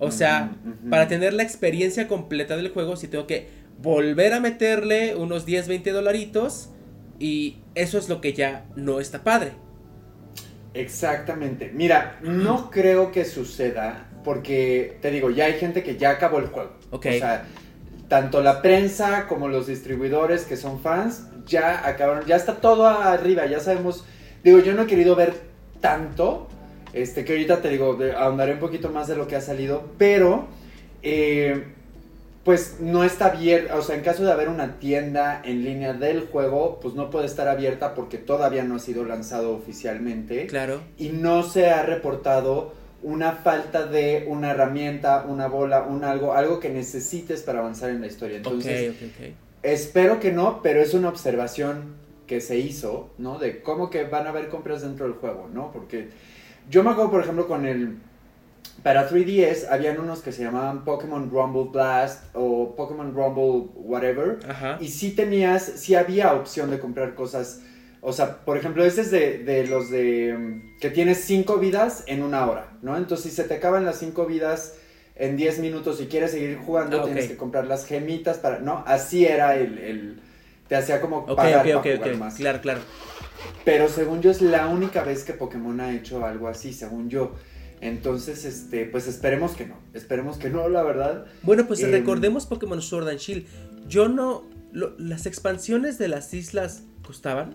O sea, para tener la experiencia completa del juego si tengo que volver a meterle unos 10, 20 dolaritos y eso es lo que ya no está padre. Exactamente. Mira, no creo que suceda porque, te digo, ya hay gente que ya acabó el juego. Ok. O sea, tanto la prensa como los distribuidores que son fans ya acabaron, ya está todo arriba, ya sabemos. Digo, yo no he querido ver tanto, este, que ahorita te digo, ahondaré un poquito más de lo que ha salido, pero, eh, pues no está abierta, o sea, en caso de haber una tienda en línea del juego, pues no puede estar abierta porque todavía no ha sido lanzado oficialmente Claro. y no se ha reportado una falta de una herramienta, una bola, un algo, algo que necesites para avanzar en la historia. Entonces, ok, ok, ok. espero que no, pero es una observación que se hizo, ¿no? De cómo que van a haber compras dentro del juego, ¿no? Porque yo me acuerdo, por ejemplo, con el... Para 3DS habían unos que se llamaban Pokémon Rumble Blast o Pokémon Rumble whatever. Ajá. Y sí tenías, sí había opción de comprar cosas. O sea, por ejemplo, este es de, de los de mm, que tienes cinco vidas en una hora, ¿no? Entonces, si se te acaban las cinco vidas en 10 minutos y quieres seguir jugando, Ah, tienes que comprar las gemitas para. No, así era el. el- te hacía como Ok, pagar ok, para jugar más. Claro, claro. Pero según yo, es la única vez que Pokémon ha hecho algo así, según yo. Entonces, este, pues esperemos que no. Esperemos que no, la verdad. Bueno, pues Em, recordemos Pokémon Sword and Shield. Yo no. lo- las expansiones de las islas costaban.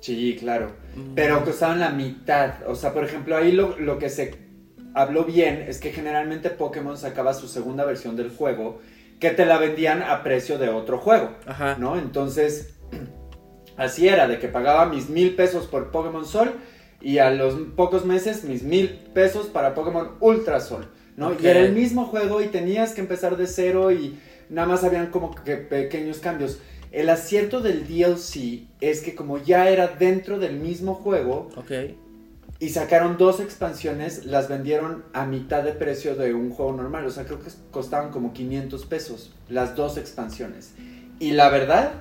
Sí, claro. Mm. Pero costaban la mitad. O sea, por ejemplo, ahí lo, lo que se habló bien es que generalmente Pokémon sacaba su segunda versión del juego que te la vendían a precio de otro juego, Ajá. ¿no? Entonces, así era, de que pagaba mis mil pesos por Pokémon Sol y a los pocos meses mis mil pesos para Pokémon Ultra Sol, ¿no? Y era el mismo juego y tenías que empezar de cero y nada más habían como que pequeños cambios. El acierto del DLC es que como ya era dentro del mismo juego Ok. y sacaron dos expansiones, las vendieron a mitad de precio de un juego normal. O sea, creo que costaban como 500 pesos las dos expansiones. Y la verdad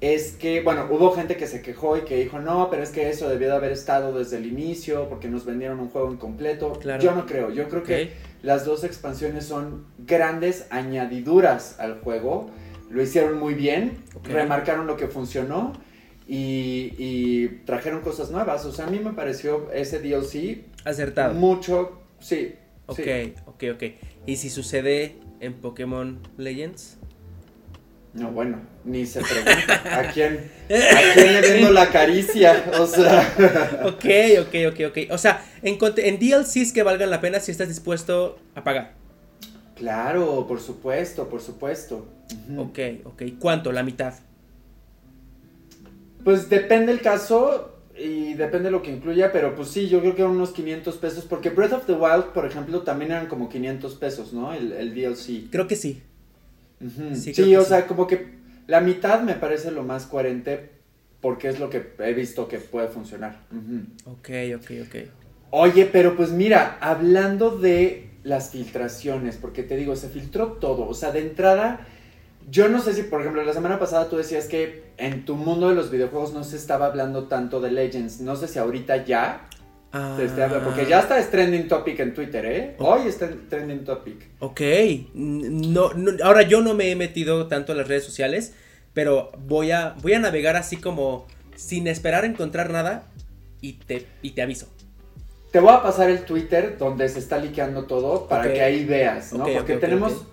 es que, bueno, hubo gente que se quejó y que dijo, no, pero es que eso debió de haber estado desde el inicio porque nos vendieron un juego incompleto. Claro. Yo no creo, yo creo que las dos expansiones son grandes añadiduras al juego. Lo hicieron muy bien, remarcaron lo que funcionó y, y trajeron cosas nuevas. O sea, a mí me pareció ese DLC Acertado. mucho. Sí. Ok, sí. ok, ok. ¿Y si sucede en Pokémon Legends? No, bueno, ni se pregunta. ¿A quién, ¿A quién le vendo la caricia? O sea. Ok, ok, ok, ok. O sea, en, en DLCs que valgan la pena si estás dispuesto a pagar. Claro, por supuesto, por supuesto. Ok, ok. ¿Cuánto? La mitad. Pues depende el caso y depende lo que incluya, pero pues sí, yo creo que unos 500 pesos, porque Breath of the Wild, por ejemplo, también eran como 500 pesos, ¿no? El, el DLC. Creo que sí. Sí, o sí. sea, como que la mitad me parece lo más coherente porque es lo que he visto que puede funcionar. Ok, ok, ok. Oye, pero pues mira, hablando de las filtraciones, porque te digo, se filtró todo, o sea, de entrada, yo no sé si, por ejemplo, la semana pasada tú decías que en tu mundo de los videojuegos no se estaba hablando tanto de Legends, no sé si ahorita ya Ah, esté hablando, porque ya está es trending topic en Twitter, ¿eh? Hoy está en trending topic. Ok. No, no- ahora yo no me he metido tanto en las redes sociales, pero voy a, voy a navegar así como sin esperar encontrar nada y te, y te aviso. Te voy a pasar el Twitter donde se está liqueando todo para que ahí veas, ¿no? Porque tenemos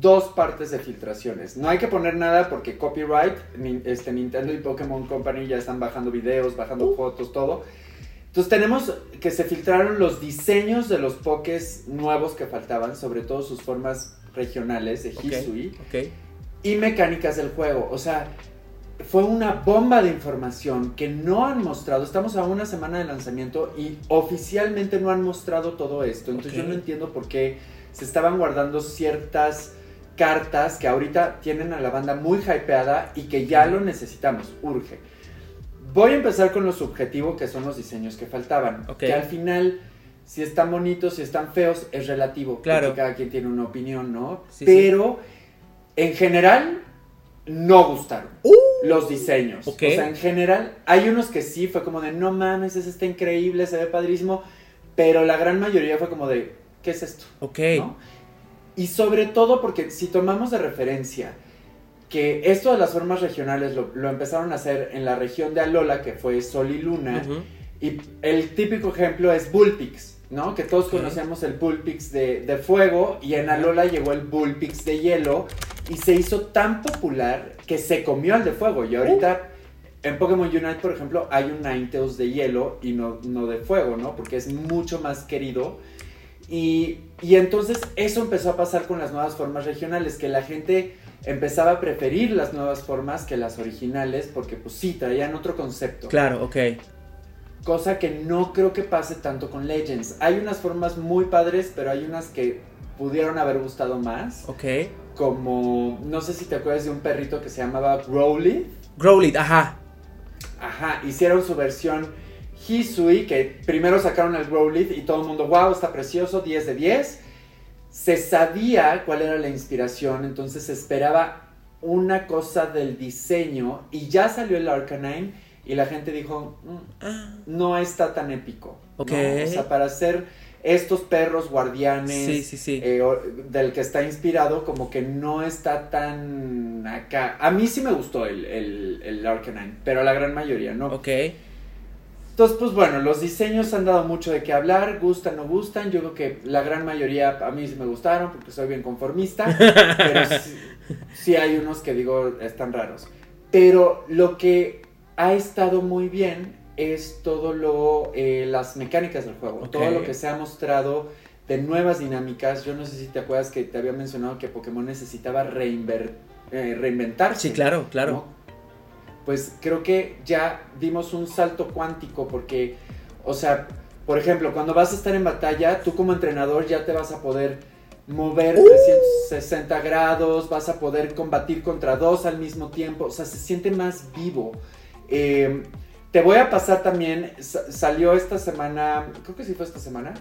dos partes de filtraciones. No hay que poner nada porque copyright, este, Nintendo y Pokémon Company ya están bajando videos, bajando Uh. fotos, todo. Entonces tenemos que se filtraron los diseños de los Pokés nuevos que faltaban, sobre todo sus formas regionales de Hisui y mecánicas del juego. O sea, fue una bomba de información que no han mostrado. Estamos a una semana de lanzamiento y oficialmente no han mostrado todo esto. Entonces yo no entiendo por qué se estaban guardando ciertas cartas que ahorita tienen a la banda muy hypeada y que ya lo necesitamos, urge. Voy a empezar con lo subjetivo que son los diseños que faltaban. Que al final, si están bonitos, si están feos, es relativo. Claro. Porque cada quien tiene una opinión, ¿no? Sí, sí. Pero en general no gustaron Uh, los diseños. O sea, en general, hay unos que sí fue como de no mames, ese está increíble, se ve padrísimo. Pero la gran mayoría fue como de, ¿qué es esto? ok. ¿no? Y sobre todo porque si tomamos de referencia que esto de las formas regionales lo, lo empezaron a hacer en la región de Alola, que fue Sol y Luna. Y el típico ejemplo es Bullpix, ¿no? Que todos conocemos el Bullpix de, de fuego y en Alola llegó el Bullpix de hielo y se hizo tan popular que se comió al de fuego. Y ahorita en Pokémon Unite, por ejemplo, hay un Ninetales de hielo y no, no de fuego, ¿no? Porque es mucho más querido. Y, y entonces eso empezó a pasar con las nuevas formas regionales, que la gente empezaba a preferir las nuevas formas que las originales, porque pues sí, traían otro concepto. Claro, ok. Cosa que no creo que pase tanto con Legends. Hay unas formas muy padres, pero hay unas que pudieron haber gustado más. Ok. Como, no sé si te acuerdas de un perrito que se llamaba Growly. Growlithe, ajá. Ajá, hicieron su versión Hisui, que primero sacaron el Growlithe y todo el mundo, wow, está precioso, 10 de 10. Se sabía cuál era la inspiración, entonces se esperaba una cosa del diseño y ya salió el Arcanine y la gente dijo, "Mm, no está tan épico. ¿no? Ok. O sea, para hacer estos perros guardianes Sí, sí, sí. eh, o- del que está inspirado, como que no está tan acá. A mí sí me gustó el, el, el Arcanine, pero a la gran mayoría no. Ok. Entonces, pues bueno, los diseños han dado mucho de qué hablar, gustan o no gustan. Yo creo que la gran mayoría a mí sí me gustaron porque soy bien conformista, pero sí, sí hay unos que digo están raros. Pero lo que ha estado muy bien es todo lo, eh, las mecánicas del juego, Ok. todo lo que se ha mostrado de nuevas dinámicas. Yo no sé si te acuerdas que te había mencionado que Pokémon necesitaba reinver- eh, reinventarse. Sí, claro, claro. ¿no? Pues creo que ya dimos un salto cuántico porque, o sea, por ejemplo, cuando vas a estar en batalla, tú como entrenador ya te vas a poder mover Uh. 360 grados, vas a poder combatir contra dos al mismo tiempo, o sea, se siente más vivo. Eh, te voy a pasar también, sa- salió esta semana, creo que sí fue esta semana,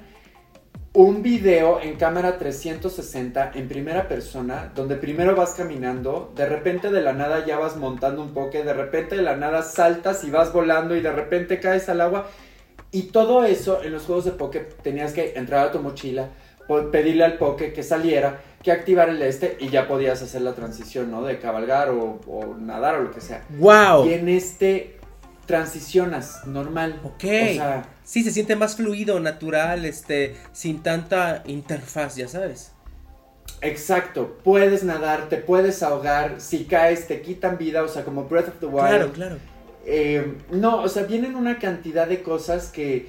un video en cámara 360 en primera persona, donde primero vas caminando, de repente de la nada ya vas montando un poke, de repente de la nada saltas y vas volando y de repente caes al agua. Y todo eso en los juegos de poke tenías que entrar a tu mochila, pedirle al poke que saliera, que activara el este y ya podías hacer la transición, ¿no? De cabalgar o, o nadar o lo que sea. Wow. Y en este transicionas normal. Ok. O sea, Sí, se siente más fluido, natural, este, sin tanta interfaz, ya sabes. Exacto, puedes nadar, te puedes ahogar, si caes te quitan vida, o sea, como Breath of the Wild. Claro, claro. Eh, no, o sea, vienen una cantidad de cosas que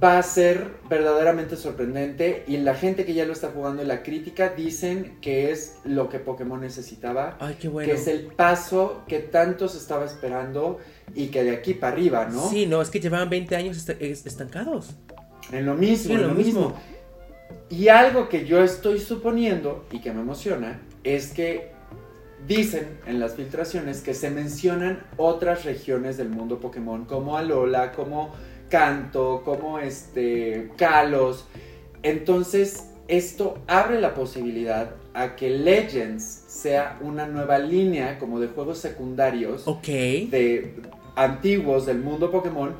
va a ser verdaderamente sorprendente y la gente que ya lo está jugando y la crítica dicen que es lo que Pokémon necesitaba, Ay, qué bueno. que es el paso que tanto se estaba esperando y que de aquí para arriba, ¿no? Sí, no, es que llevaban 20 años est- es- estancados. En lo mismo, Sí, en lo mismo. Y algo que yo estoy suponiendo y que me emociona es que dicen en las filtraciones que se mencionan otras regiones del mundo Pokémon como Alola, como Kanto, como este Kalos. Entonces, esto abre la posibilidad a que Legends sea una nueva línea como de juegos secundarios Ok. de antiguos del mundo Pokémon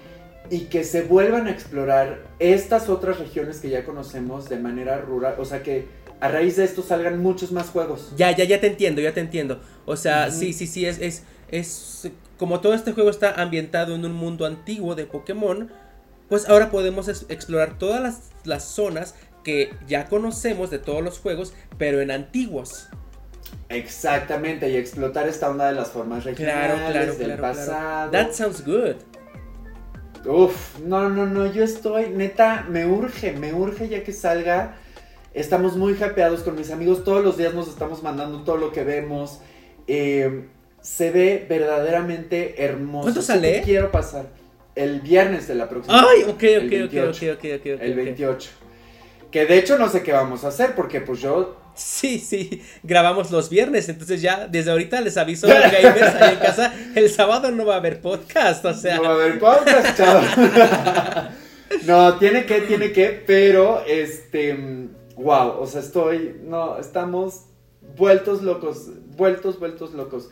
y que se vuelvan a explorar estas otras regiones que ya conocemos de manera rural, o sea que a raíz de esto salgan muchos más juegos. Ya, ya, ya te entiendo, ya te entiendo. O sea, sí, sí, sí, es, es, es, como todo este juego está ambientado en un mundo antiguo de Pokémon, pues ahora podemos explorar todas las, las zonas que ya conocemos de todos los juegos, pero en antiguos. Exactamente, y explotar esta onda de las formas regionales, Claro, claro, del claro, pasado. claro. That sounds good. Uf, no, no, no, yo estoy, neta, me urge, me urge ya que salga. Estamos muy hypeados con mis amigos, todos los días nos estamos mandando todo lo que vemos. Eh, se ve verdaderamente hermoso. ¿Cuándo Sé que sale? quiero pasar el viernes de la próxima. Ay, ok, el ok, ok, 28, ok, ok, ok, ok. El ok. 28. Que de hecho no sé qué vamos a hacer porque pues yo... Sí, sí, grabamos los viernes, entonces ya desde ahorita les aviso a los gamers ahí en casa, el sábado no va a haber podcast, o sea, No va a haber podcast, chavo. no, tiene que, tiene que, pero este, wow, o sea, estoy, no, estamos vueltos locos, vueltos, vueltos locos.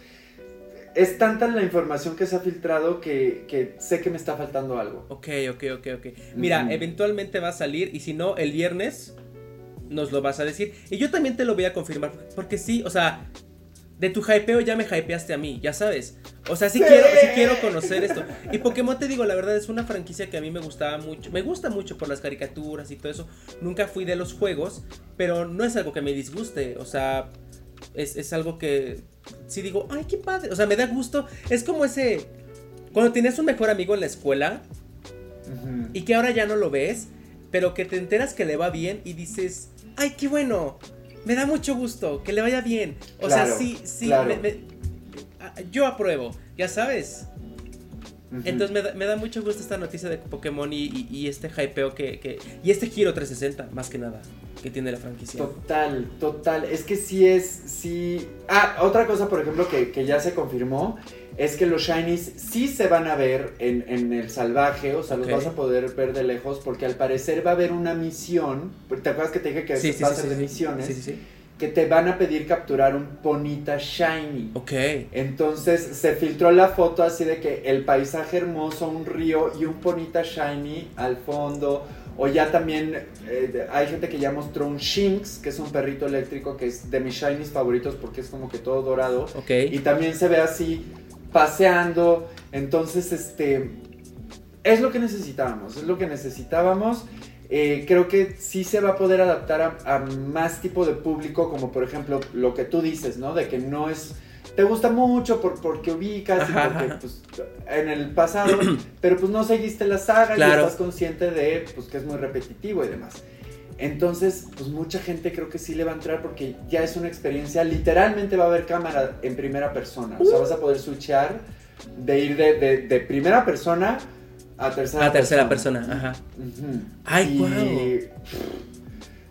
Es tanta la información que se ha filtrado que, que sé que me está faltando algo. Ok, ok, ok, ok. Mira, Ujú. eventualmente va a salir y si no, el viernes nos lo vas a decir. Y yo también te lo voy a confirmar, porque sí, o sea, de tu hypeo ya me hypeaste a mí, ya sabes. O sea, sí, quiero, sí quiero conocer esto. Y Pokémon, te digo, la verdad es una franquicia que a mí me gustaba mucho. Me gusta mucho por las caricaturas y todo eso. Nunca fui de los juegos, pero no es algo que me disguste. O sea, es, algo que sí digo, ay, qué padre. O sea, me da gusto. Es como ese... Cuando tienes un mejor amigo en la escuela y que ahora ya no lo ves, pero que te enteras que le va bien y dices, ay, qué bueno me da mucho gusto, que le vaya bien. O sea, sí, sí, yo apruebo, ya sabes. Entonces me da, mucho gusto esta noticia de Pokémon y, este hypeo que, Y este giro 360, más que nada, que tiene la franquicia. Total, total. Es que sí es. Sí. Ah, otra cosa, por ejemplo, que, ya se confirmó. Es que los shinies sí se van a ver en, el salvaje, o sea, los vas a poder ver de lejos, porque al parecer va a haber una misión. ¿Te acuerdas que te dije que va a ser de misiones? Sí, sí, sí que te van a pedir capturar un Ponita Shiny. Ok. Entonces se filtró la foto así de que el paisaje hermoso, un río y un Ponita Shiny al fondo. O ya también eh, hay gente que ya mostró un Shinx, que es un perrito eléctrico que es de mis Shinies favoritos porque es como que todo dorado. Ok. Y también se ve así paseando. Entonces, este... Es lo que necesitábamos, es lo que necesitábamos. Eh, creo que sí se va a poder adaptar a, más tipo de público, como por ejemplo lo que tú dices, ¿no? De que no es... Te gusta mucho por, porque ubicas y porque pues, en el pasado, pero pues no seguiste la saga y estás consciente de pues, que es muy repetitivo y demás. Entonces, pues mucha gente creo que sí le va a entrar porque ya es una experiencia, literalmente va a haber cámara en primera persona. O sea, vas a poder switchar de ir de, de primera persona a tercera, persona. ajá. Ay, wow.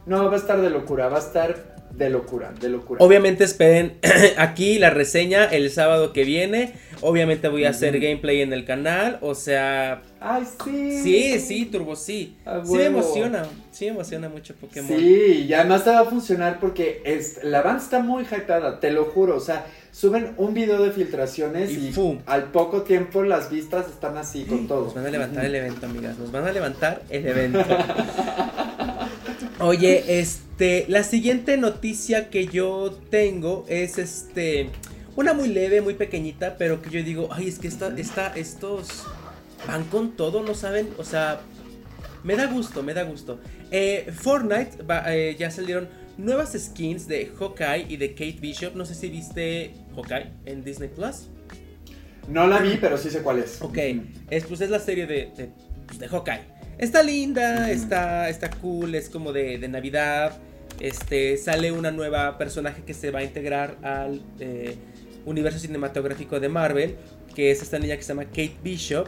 No, va a estar de locura, va a estar de locura, de locura. Obviamente esperen aquí la reseña el sábado que viene. Obviamente voy a hacer gameplay en el canal, o sea... ¡Ay, sí! Sí, sí, Turbo, sí. sí me emociona, sí me emociona mucho Pokémon. Sí, y además te va a funcionar porque es, la banda está muy hypeada, te lo juro, o sea suben un video de filtraciones y, al poco tiempo las vistas están así con todo. Nos van a levantar el evento, amigas. Nos van a levantar el evento. Oye, este, la siguiente noticia que yo tengo es este, una muy leve, muy pequeñita, pero que yo digo, ay, es que esta, esta, estos van con todo, no saben, o sea, me da gusto, me da gusto. Eh, Fortnite eh, ya salieron nuevas skins de Hawkeye y de Kate Bishop. No sé si viste Hawkeye en Disney Plus. No la vi, pero sí sé cuál es. Ok, es, pues es la serie de, de, pues, Hawkeye. Está linda, está, está cool, es como de, de, Navidad. Este, sale una nueva personaje que se va a integrar al eh, universo cinematográfico de Marvel, que es esta niña que se llama Kate Bishop,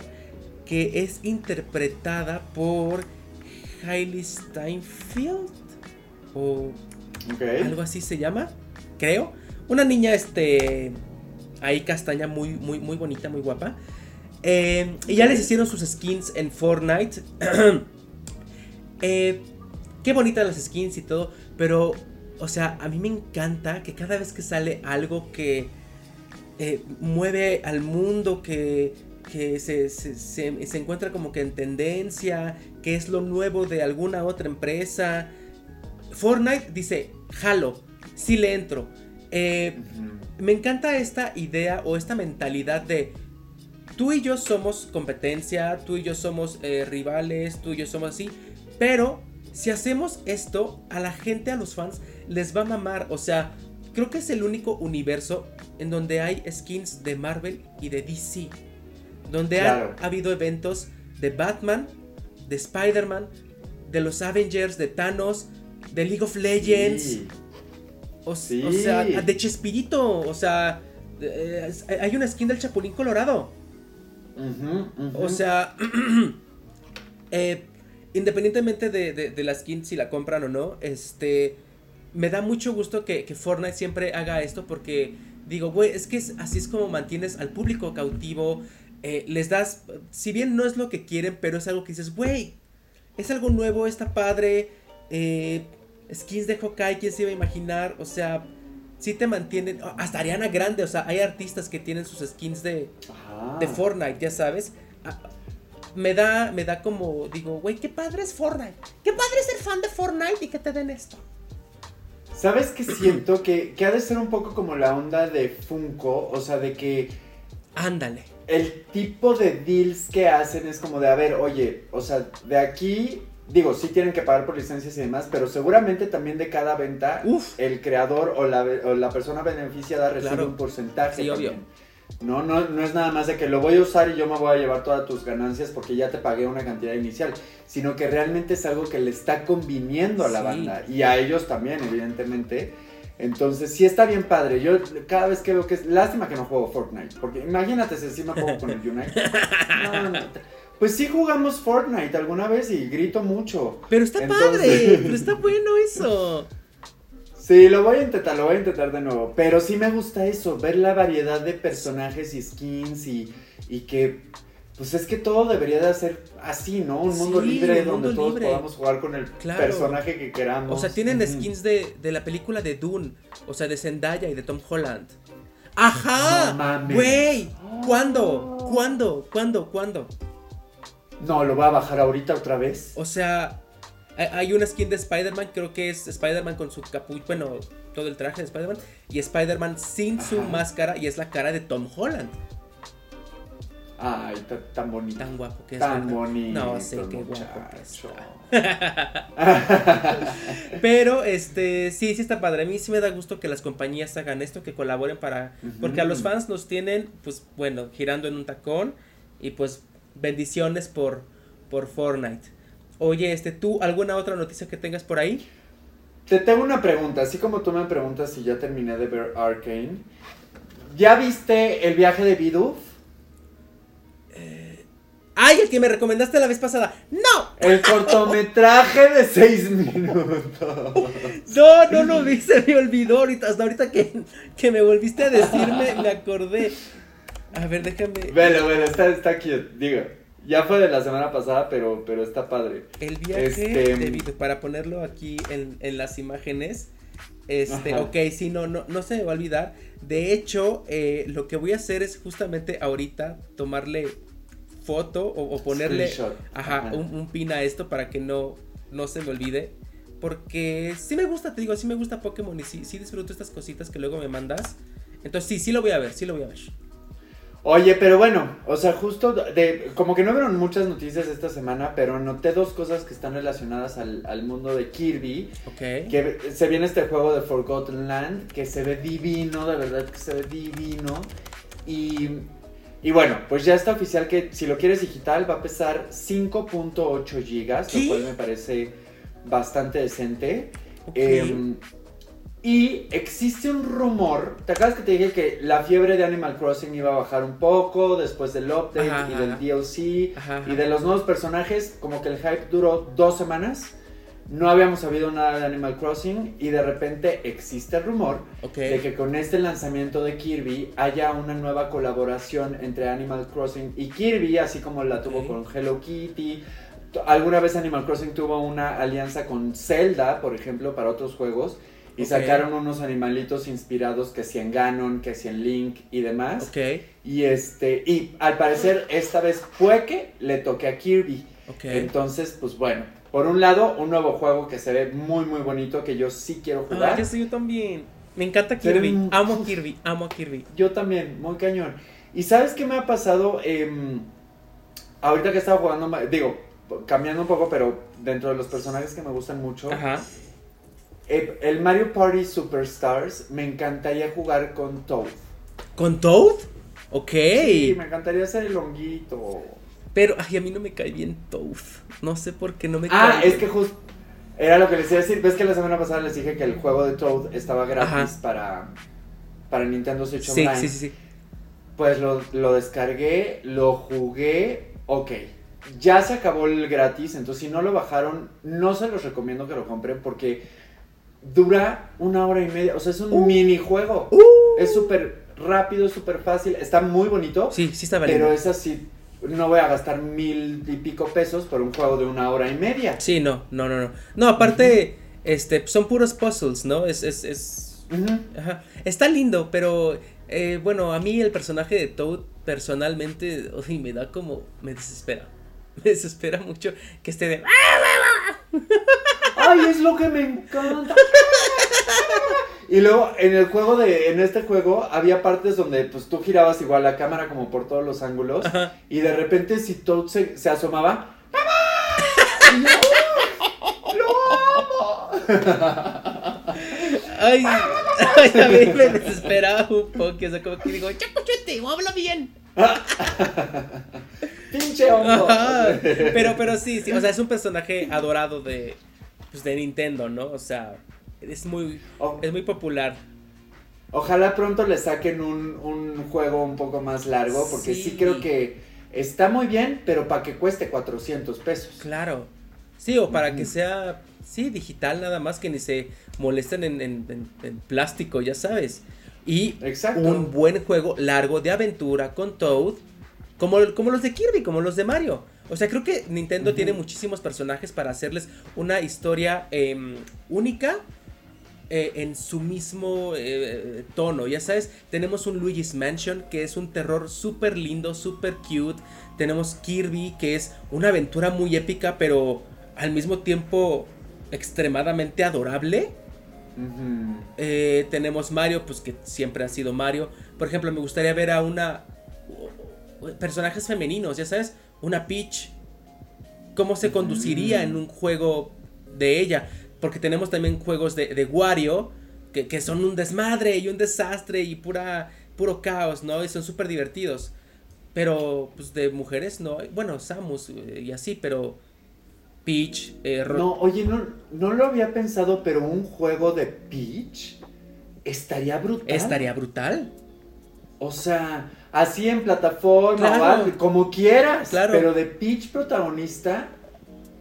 que es interpretada por Hailey Steinfeld o algo así se llama, creo. Una niña, este, ahí castaña, muy, muy, muy bonita, muy guapa. Eh, y ya les hicieron sus skins en Fortnite. Eh, qué bonitas las skins y todo. Pero, o sea, a mí me encanta que cada vez que sale algo que eh, mueve al mundo, que, que se, se, se, encuentra como que en tendencia, que es lo nuevo de alguna otra empresa, Fortnite dice, jalo, sí le entro. Eh, me encanta esta idea o esta mentalidad de tú y yo somos competencia, tú y yo somos eh, rivales, tú y yo somos así, pero si hacemos esto, a la gente, a los fans, les va a mamar. O sea, creo que es el único universo en donde hay skins de Marvel y de DC. Donde ha habido eventos de Batman, de Spider-Man, de los Avengers, de Thanos, de League of Legends. O, sea, de Chespirito. O sea, eh, hay una skin del Chapulín Colorado. O sea, eh, independientemente de, la skin, si la compran o no, este, me da mucho gusto que, Fortnite siempre haga esto porque digo, güey, es que así es como mantienes al público cautivo. Eh, les das, si bien no es lo que quieren, pero es algo que dices, güey, es algo nuevo, está padre. Eh, skins de Hawkeye, ¿quién se iba a imaginar? O sea, sí te mantienen. Hasta Ariana Grande, o sea, hay artistas que tienen sus skins de, de Fortnite, ya sabes. Ah, me da, me da como, digo, güey, qué padre es Fortnite. Qué padre ser fan de Fortnite y que te den esto. ¿Sabes qué siento? que, que ha de ser un poco como la onda de Funko, o sea, de que Ándale. El tipo de deals que hacen es como de, a ver, oye, o sea, de aquí, digo, sí tienen que pagar por licencias y demás, pero seguramente también de cada venta, Uf. el creador o la, o la persona beneficiada recibe Claro. un porcentaje. Sí, obvio. también. No, no, no es nada más de que lo voy a usar y yo me voy a llevar todas tus ganancias porque ya te pagué una cantidad inicial, sino que realmente es algo que le está conviniendo a la Sí. banda y a ellos también, evidentemente. Entonces, sí está bien padre. Yo cada vez que veo que es. Lástima que no juego Fortnite. Porque imagínate si encima juego con el Unite. No, no. Pues sí jugamos Fortnite alguna vez y grito mucho. Pero está Entonces- padre, pero está bueno eso. Sí, lo voy a intentar, lo voy a intentar de nuevo. Pero sí me gusta eso, ver la variedad de personajes y skins y, y que. Pues es que todo debería de ser así, ¿no? Un mundo Sí, libre un donde mundo todos libre. podamos jugar con el Claro. personaje que queramos. O sea, tienen skins de, de la película de Dune, o sea, de Zendaya y de Tom Holland. ¡Ajá! No mames. ¡Güey! ¿Cuándo? ¿Cuándo? ¿Cuándo? ¿Cuándo? No, lo voy a bajar ahorita otra vez. O sea, hay- una skin de Spider-Man, creo que es Spider-Man con su capucha, bueno, todo el traje de Spider-Man, y Spider-Man sin su máscara, y es la cara de Tom Holland. Ay, ta- tan bonito. Tan guapo que es. Tan ¿verdad? bonito. No sé qué guapo que está. Pero, este, sí, sí está padre. A mí sí me da gusto que las compañías hagan esto, que colaboren para... Porque a los fans nos tienen, pues, bueno, girando en un tacón, y pues, bendiciones por, por Fortnite. Oye, este, ¿tú alguna otra noticia que tengas por ahí? Te tengo una pregunta, así como tú me preguntas si ya terminé de ver Arcane. ¿Ya viste el viaje de Bidoof? ¡Ay, el que me recomendaste la vez pasada! ¡No! El cortometraje de seis minutos. No, no lo vi, se me olvidó ahorita, hasta ahorita que, que me volviste a decirme, me acordé. A ver, déjame. Velo, velo, está, está cute. Digo, ya fue de la semana pasada, pero, pero está padre. El viaje Este, de video, para ponerlo aquí en, en las imágenes. Este, Ajá. ok, sí, no, no, no se me va a olvidar. De hecho, eh, lo que voy a hacer es justamente ahorita tomarle foto o, o ponerle ajá, Ajá. Un, un pin a esto para que no, no se me olvide. Porque sí me gusta, te digo, sí me gusta Pokémon y sí, sí disfruto estas cositas que luego me mandas. Entonces sí, sí lo voy a ver, sí lo voy a ver. Oye, pero bueno, o sea, justo de, como que no vieron muchas noticias esta semana, pero noté dos cosas que están relacionadas al, al mundo de Kirby. Ok. Que se viene este juego de Forgotten Land, que se ve divino, de verdad que se ve divino. Y, y bueno, pues ya está oficial que si lo quieres digital va a pesar 5.8 gigas, ¿Qué? lo cual me parece bastante decente. Em, y existe un rumor, ¿te acuerdas que te dije que la fiebre de Animal Crossing iba a bajar un poco después del update Ajá, y ajá. del DLC ajá. y de los nuevos personajes? Como que el hype duró dos semanas, no habíamos sabido nada de Animal Crossing y de repente existe el rumor de que con este lanzamiento de Kirby haya una nueva colaboración entre Animal Crossing y Kirby, así como la tuvo con Hello Kitty. Alguna vez Animal Crossing tuvo una alianza con Zelda, por ejemplo, para otros juegos. Y sacaron unos animalitos inspirados que si en Ganon, que si en Link y demás. Y este, y al parecer esta vez fue que le toque a Kirby. Entonces, pues bueno, por un lado, un nuevo juego que se ve muy muy bonito, que yo sí quiero Ah, jugar. yo sí, yo también. Me encanta Kirby. Amo a Kirby. Amo a Kirby. Yo también, muy cañón. ¿Y sabes qué me ha pasado? Em, ahorita que estaba jugando, digo, cambiando un poco, pero dentro de los personajes que me gustan mucho, Ajá. eh, el Mario Party Superstars, me encantaría jugar con Toad. ¿Con Toad? Ok. Sí, me encantaría hacer el honguito. Pero, ay, a mí no me cae bien Toad. No sé por qué no me Ah, cae es que justo era lo que les iba a decir. Ves que la semana pasada les dije que el juego de Toad estaba gratis Ajá. para, para Nintendo Switch Sí, Online. sí, sí, sí. Pues lo, lo descargué, lo jugué, ok. Ya se acabó el gratis, entonces si no lo bajaron, no se los recomiendo que lo compren porque dura una hora y media. O sea, es un Uh. minijuego. Uh. Es súper rápido, súper fácil, está muy bonito. Sí, sí está valiendo. pero es así, no voy a gastar mil y pico pesos por un juego de una hora y media. Sí, no, no, no, no. No, aparte, este, son puros puzzles, ¿no? Es, es, es. Ajá. Está lindo, pero eh, bueno, a mí el personaje de Toad personalmente, uy, me da como, me desespera. Me desespera mucho que esté de... Ay, es lo que me encanta. Y luego en el juego de, en este juego había partes donde pues tú girabas igual la cámara como por todos los ángulos Ajá. y de repente si Toad se, se asomaba, ¡Mamá! Y yo, ¡Lo amo! Ay, ay, a mí me desesperaba un poco. O sea, como que digo, escúchate, habla bien. ¡Pinche hongo! Pero, pero sí, sí, o sea, es un personaje adorado de, pues, de Nintendo, ¿no? O sea, es muy, es muy popular. Ojalá pronto le saquen un, un juego un poco más largo, porque sí. Sí. creo que está muy bien, pero para que cueste 400 pesos. Claro. Sí, o para que sea, sí, digital nada más, que ni se molesten en, en- en- en plástico, ya sabes. Y Exacto. un buen juego largo de aventura con Toad, como, como los de Kirby, como los de Mario. O sea, creo que Nintendo tiene muchísimos personajes para hacerles una historia em, única eh, en su mismo eh, tono. Ya sabes, tenemos un Luigi's Mansion que es un terror súper lindo, súper cute. Tenemos Kirby que es una aventura muy épica, pero al mismo tiempo extremadamente adorable. Eh, tenemos Mario, pues que siempre ha sido Mario. Por ejemplo, me gustaría ver a una. Personajes femeninos, ya sabes, una Peach. ¿Cómo se conduciría en un juego de ella? Porque tenemos también juegos de, de Wario que, que son un desmadre y un desastre y pura, puro caos, ¿no? Y son súper divertidos. Pero, pues de mujeres no. Bueno, Samus eh, y así, pero. Peach, eh, No, oye, no, no lo había pensado, pero un juego de Peach estaría brutal. estaría brutal. O sea, así en plataforma Claro. o algo, como quieras. Claro. Pero de Peach protagonista,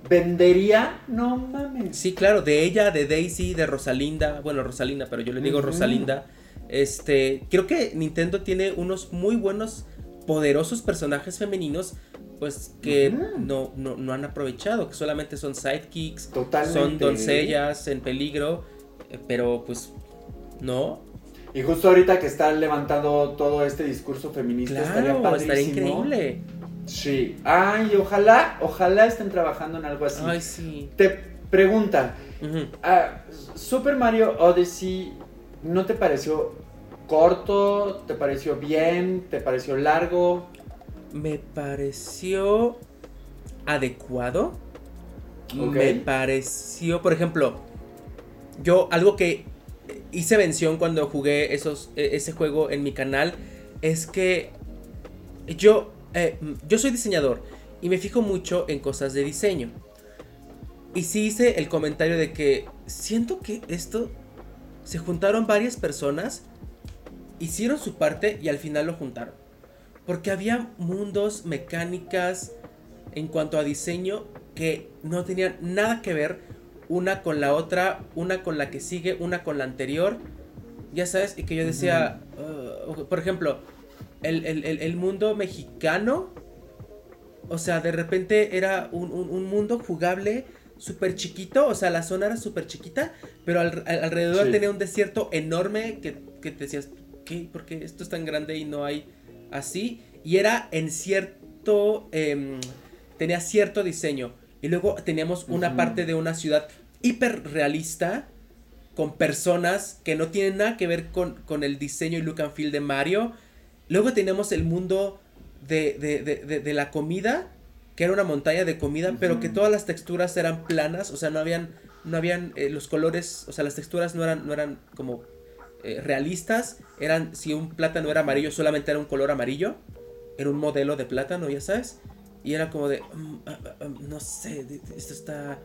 vendería, no mames. Sí, claro, de ella, de Daisy, de Rosalinda, bueno, Rosalinda, pero yo le digo. Rosalinda. Este, creo que Nintendo tiene unos muy buenos, poderosos personajes femeninos, pues que no, no, no han aprovechado, que solamente son sidekicks, Totalmente. son doncellas en peligro, eh, pero pues no, Y justo ahorita que está levantando todo este discurso feminista, estaría claro, estaría increíble. Sí. Ay, ojalá, ojalá estén trabajando en algo así. Ay, sí. Te pregunta, Ujú. ah, Super Mario Odyssey, ¿no te pareció corto? ¿Te pareció bien? ¿Te pareció largo? Me pareció adecuado. Me pareció, por ejemplo, yo algo que hice mención cuando jugué esos, e- ese juego en mi canal es que yo, eh, yo soy diseñador y me fijo mucho en cosas de diseño. Y sí hice el comentario de que siento que esto se juntaron varias personas, hicieron su parte y al final lo juntaron. Porque había mundos, mecánicas en cuanto a diseño que no tenían nada que ver una con la otra, una con la que sigue, una con la anterior. Ya sabes, y que yo decía, uh, por ejemplo, el, el- el- mundo mexicano, o sea, de repente era un, un- un mundo jugable súper chiquito, o sea, la zona era súper chiquita, pero al- al- alrededor Sí. tenía un desierto enorme que, que te decías, ¿qué? ¿Por qué esto es tan grande y no hay así? Y era en cierto, em, tenía cierto diseño. Y luego teníamos una parte de una ciudad hiper realista con personas que no tienen nada que ver con, con el diseño y look and feel de Mario. Luego tenemos el mundo de, de- de- de- la comida, que era una montaña de comida, pero que todas las texturas eran planas, o sea, no habían, no habían eh, los colores, o sea, las texturas no eran, no eran como eh, realistas, eran, si un plátano era amarillo, solamente era un color amarillo, era un modelo de plátano, ya sabes, y era como de, mm, ah, ah, ah, no sé, esto está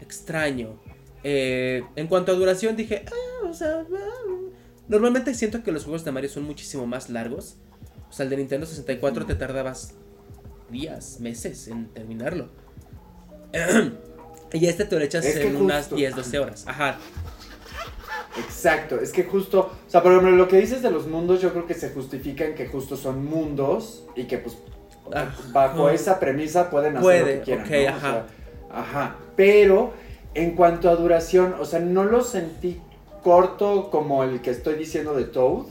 extraño. Eh, en cuanto a duración, dije, ah, o sea, ah, normalmente siento que los juegos de Mario son muchísimo más largos. O sea, el de Nintendo 64 te tardabas días, meses en terminarlo. y este te lo echas Es en unas justo- 10, 12 horas. Ajá. Exacto, es que justo, o sea, por ejemplo, lo que dices de los mundos, yo creo que se justifica en que justo son mundos y que pues Ajá. bajo esa premisa pueden hacer Puede, lo que quieran. ok, ¿no? O ajá. sea, ajá, pero en cuanto a duración, o sea, no lo sentí corto como el que estoy diciendo de Toad,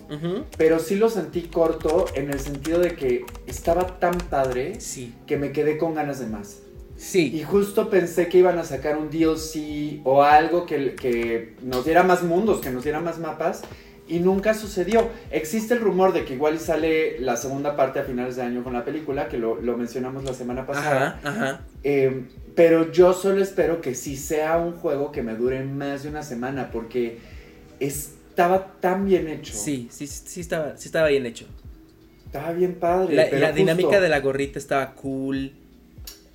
pero sí lo sentí corto en el sentido de que estaba tan padre Sí. que me quedé con ganas de más. Sí. Y justo pensé que iban a sacar un DLC o algo que, que nos diera más mundos, que nos diera más mapas. Y nunca sucedió. Existe el rumor de que igual sale la segunda parte a finales de año con la película, que lo, lo mencionamos la semana pasada. Ajá, ajá. Eh, pero yo solo espero que sí sea un juego que me dure más de una semana, porque estaba tan bien hecho. Sí, sí, sí estaba, sí estaba bien hecho. Estaba bien padre. La, pero la justo- dinámica de la gorrita estaba cool.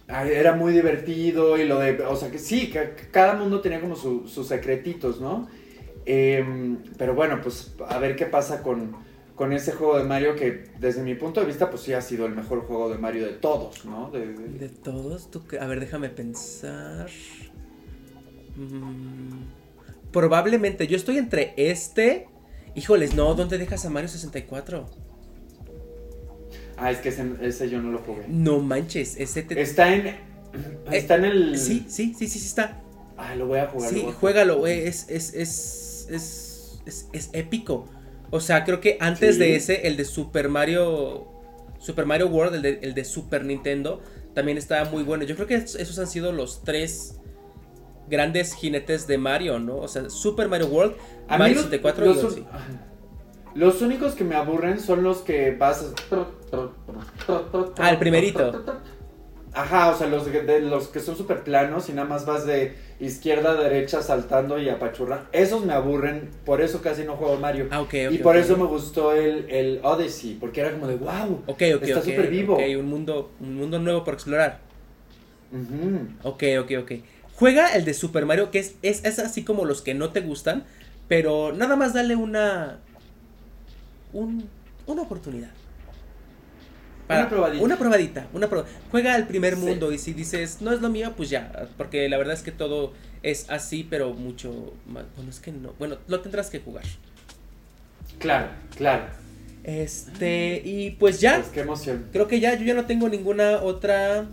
Era muy divertido y lo de, o sea que sí, que cada mundo tenía como su- sus secretitos, ¿no? Em, pero bueno, pues a ver qué pasa con, con ese juego de Mario que desde mi punto de vista pues sí ha sido el mejor juego de Mario de todos, ¿no? De- de- De todos, tú a ver, déjame pensar. Mm, probablemente, yo estoy entre este. Híjoles, no, ¿dónde dejas a Mario 64? Ah, es que ese, ese yo no lo jugué. No manches, ese te... Está en... Está en el... Eh, Sí, sí, sí, sí, sí está. Ah, lo voy a jugar. Sí, a juégalo, güey, es, es, es, es, es, es épico. O sea, creo que antes Sí. de ese, el de Super Mario, Super Mario World, el de, el de Super Nintendo, también estaba muy bueno. Yo creo que es- esos han sido los tres grandes jinetes de Mario, ¿no? O sea, Super Mario World, A Mario los, 64 los los únicos que me aburren son los que vas... Ah, el primerito. Ajá, o sea, los, de, los que son súper planos y nada más vas de izquierda a derecha saltando y apachurrando. Esos me aburren, por eso casi no juego Mario. Ah, ok, ok. y por eso me gustó el, el Odyssey, porque era como de wow. Está súper vivo. ok, un mundo, un mundo nuevo por explorar. Ujú. Ok, ok, ok. Juega el de Super Mario, que es, es, es así como los que no te gustan, pero nada más dale una. Un, una oportunidad. Una probadita. Una probadita. Una proba- Juega el primer Sí. mundo y si dices, no es lo mío, pues ya. Porque la verdad es que todo es así, pero mucho más. Bueno, es que no. Bueno, lo tendrás que jugar. Claro, claro. Este, y pues ya. Pues qué emoción. Creo que ya, yo ya no tengo ninguna otra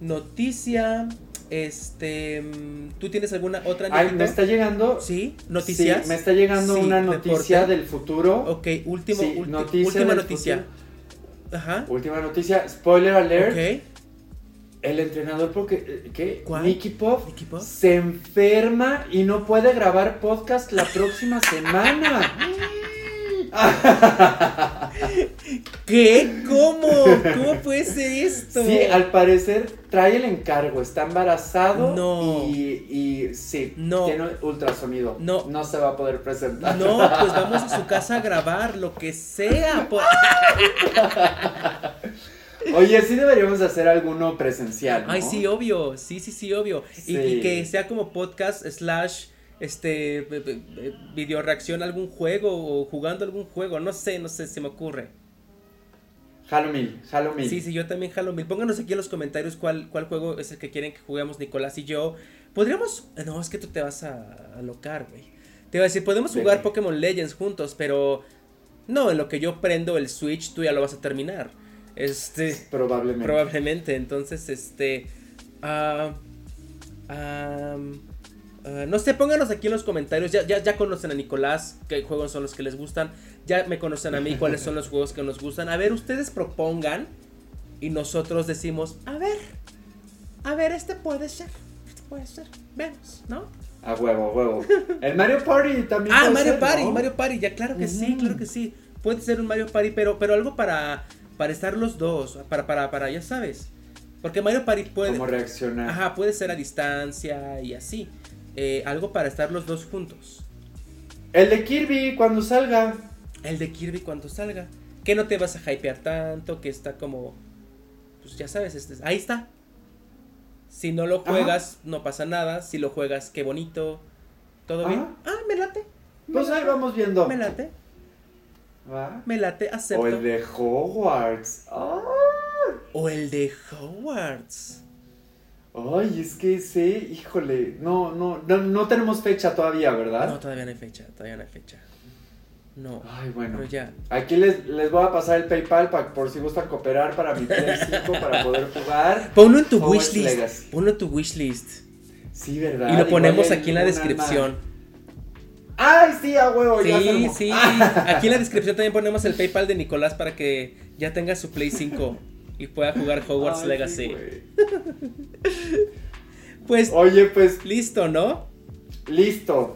noticia. Este, mm, ¿tú tienes alguna otra Ay, me está llegando. ¿Sí? ¿Noticias? Sí, me está llegando Sí, una deporte. noticia del futuro. Ok, último, Sí, ulti- noticia última noticia. futuro. Ajá. Última noticia, spoiler alert. Ok. El entrenador porque ¿qué? ¿Cuál? Nicky Pop Nicky Pop. se enferma y no puede grabar podcast la próxima semana. ¿Qué? ¿Cómo? ¿Cómo puede ser esto? Sí, al parecer trae el encargo, está embarazado No. y, y sí, No. tiene ultrasonido. No. No se va a poder presentar. No, pues vamos a su casa a grabar lo que sea. Oye, sí deberíamos hacer alguno presencial, ¿no? Ay, sí, obvio. Sí, sí, sí, obvio. Y que sea como podcast slash este video reacción a algún juego o jugando algún juego. No sé, no sé, se me ocurre. Halo mil, Halo mil. Sí, sí, yo también jalo mil. Pónganos aquí en los comentarios cuál, cuál juego es el que quieren que juguemos Nicolás y yo. Podríamos. No, es que tú te vas a alocar, güey. Te iba a decir, podemos ¿De jugar? Pokémon Legends juntos, pero. No, en lo que yo prendo el Switch, tú ya lo vas a terminar. Este. Probablemente. Probablemente, entonces, este. ah, am, ah, no sé, pónganos aquí en los comentarios. Ya, ya, ya conocen a Nicolás, qué juegos son los que les gustan. Ya me conocen a mí, cuáles son los juegos que nos gustan. A ver, ustedes propongan y nosotros decimos, a ver, a ver, este puede ser. Este puede ser. Vemos, ¿no? A huevo, a huevo. El Mario Party también. Ah, puede Mario ser, Party, ¿no? Mario Party, ya claro que sí, claro que sí. Puede ser un Mario Party, pero, pero algo para, para estar los dos, para, para, para, ya sabes. Porque Mario Party puede, ¿Cómo reaccionar? ajá, puede ser a distancia y así. Eh, algo para estar los dos juntos. El de Kirby cuando salga. El de Kirby cuando salga. Que no te vas a hypear tanto, que está como, pues ya sabes, este, ahí está. Si no lo Ajá. juegas, no pasa nada. Si lo juegas, qué bonito. ¿Todo bien? Ah, me late. Me Pues ahí vamos viendo. Me late, ¿Va? me late, acepto. O el de Hogwarts. O el de Hogwarts. Ay, es que ese, híjole, no, no, no, no tenemos fecha todavía, ¿verdad? No, todavía no hay fecha, todavía no hay fecha. No. Ay, bueno. Pero ya. Aquí les, les voy a pasar el PayPal pa- por si gustan cooperar para mi Play 5 para poder jugar. Ponlo en tu wishlist. Ponlo en tu wishlist. Sí, ¿verdad? Y lo ponemos aquí en la descripción. Ay, sí, a huevo, ya se Sí, sí. Aquí en la descripción también ponemos el PayPal de Nicolás para que ya tenga su Play 5 y pueda jugar Hogwarts Ay, Legacy. pues Oye, pues listo, ¿no? listo.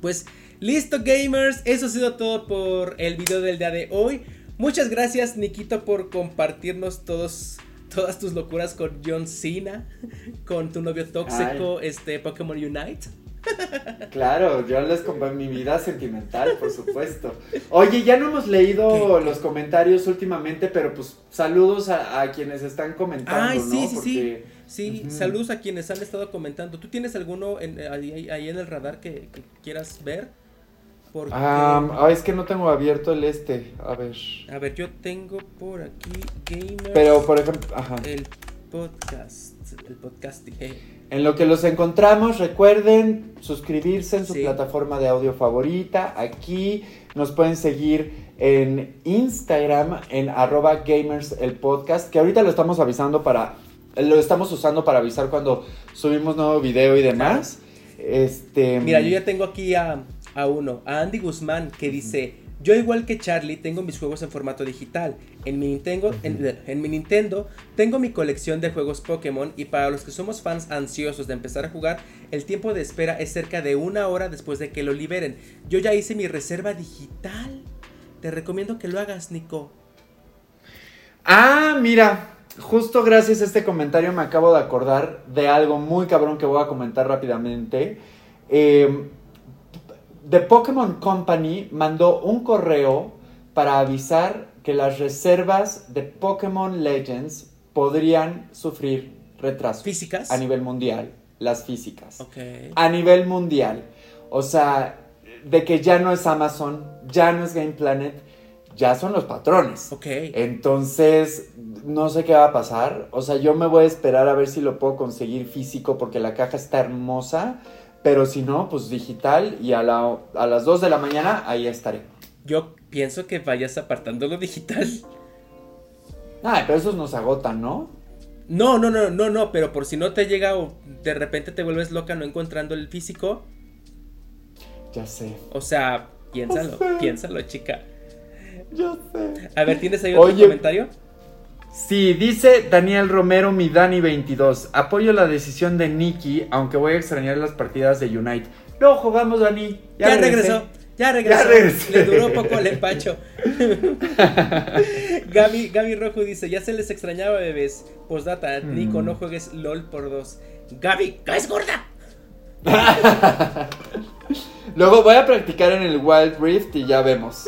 Pues listo gamers, eso ha sido todo por el video del día de hoy. Muchas gracias Nikito por compartirnos todos todas tus locuras con John Cena, con tu novio tóxico, este Pokémon Unite. Claro, yo les comparto mi vida sentimental, por supuesto. Oye, ya no hemos leído ¿Qué? los comentarios últimamente, pero pues saludos a, a quienes están comentando, Ay, ¿no? sí, sí, sí. Sí, saludos a quienes han estado comentando. ¿Tú tienes alguno en- ahí, ahí en el radar que, que quieras ver? Porque, Ah, ah, es que no tengo abierto el este, a ver. a ver, yo tengo por aquí Gamers, Pero, por ejemplo, ajá. el podcast, el podcast. En lo que los encontramos, recuerden suscribirse en su Sí. plataforma de audio favorita. Aquí nos pueden seguir en Instagram, en arroba gamers el podcast, que ahorita lo estamos avisando para, lo estamos usando para avisar cuando subimos nuevo video y demás. Este, Mira, yo ya tengo aquí a, a uno, a Andy Guzmán, que dice, yo igual que Charlie tengo mis juegos en formato digital. En mi Nintendo, en, en mi Nintendo tengo mi colección de juegos Pokémon y para los que somos fans ansiosos de empezar a jugar, el tiempo de espera es cerca de una hora después de que lo liberen. Yo ya hice mi reserva digital. Te recomiendo que lo hagas, Nico. Ah, mira, justo gracias a este comentario me acabo de acordar de algo muy cabrón que voy a comentar rápidamente. Eh, The Pokémon Company mandó un correo para avisar que las reservas de Pokémon Legends podrían sufrir retrasos ¿Físicas? a nivel mundial, las físicas. Ok. A nivel mundial. O sea, de que ya no es Amazon, ya no es Game Planet, ya son los patrones. Ok. Entonces, no sé qué va a pasar. O sea, yo me voy a esperar a ver si lo puedo conseguir físico porque la caja está hermosa. Pero si no, pues digital y a, la- a las 2 de la mañana ahí estaré. Yo pienso que vayas apartando lo digital. Ay, pero esos nos agotan, ¿no? No, no, no, no, no, pero por si no te llega o de repente te vuelves loca no encontrando el físico, Ya sé. o sea, piénsalo, piénsalo, chica. Ya sé. A ver, ¿tienes ahí otro Oye. comentario? Sí, dice Daniel Romero, mi Dani22. Apoyo la decisión de Nicky, aunque voy a extrañar las partidas de Unite. No jugamos, Dani. Ya, regresé. regresó, ya regresó. regresé. Le duró poco el empacho. Gaby, Gaby Rojo dice, ya se les extrañaba, bebés. Postdata, Mm. Nico, no juegues LOL por dos. Gaby, ¡caes gorda! Luego voy a practicar en el Wild Rift y ya vemos.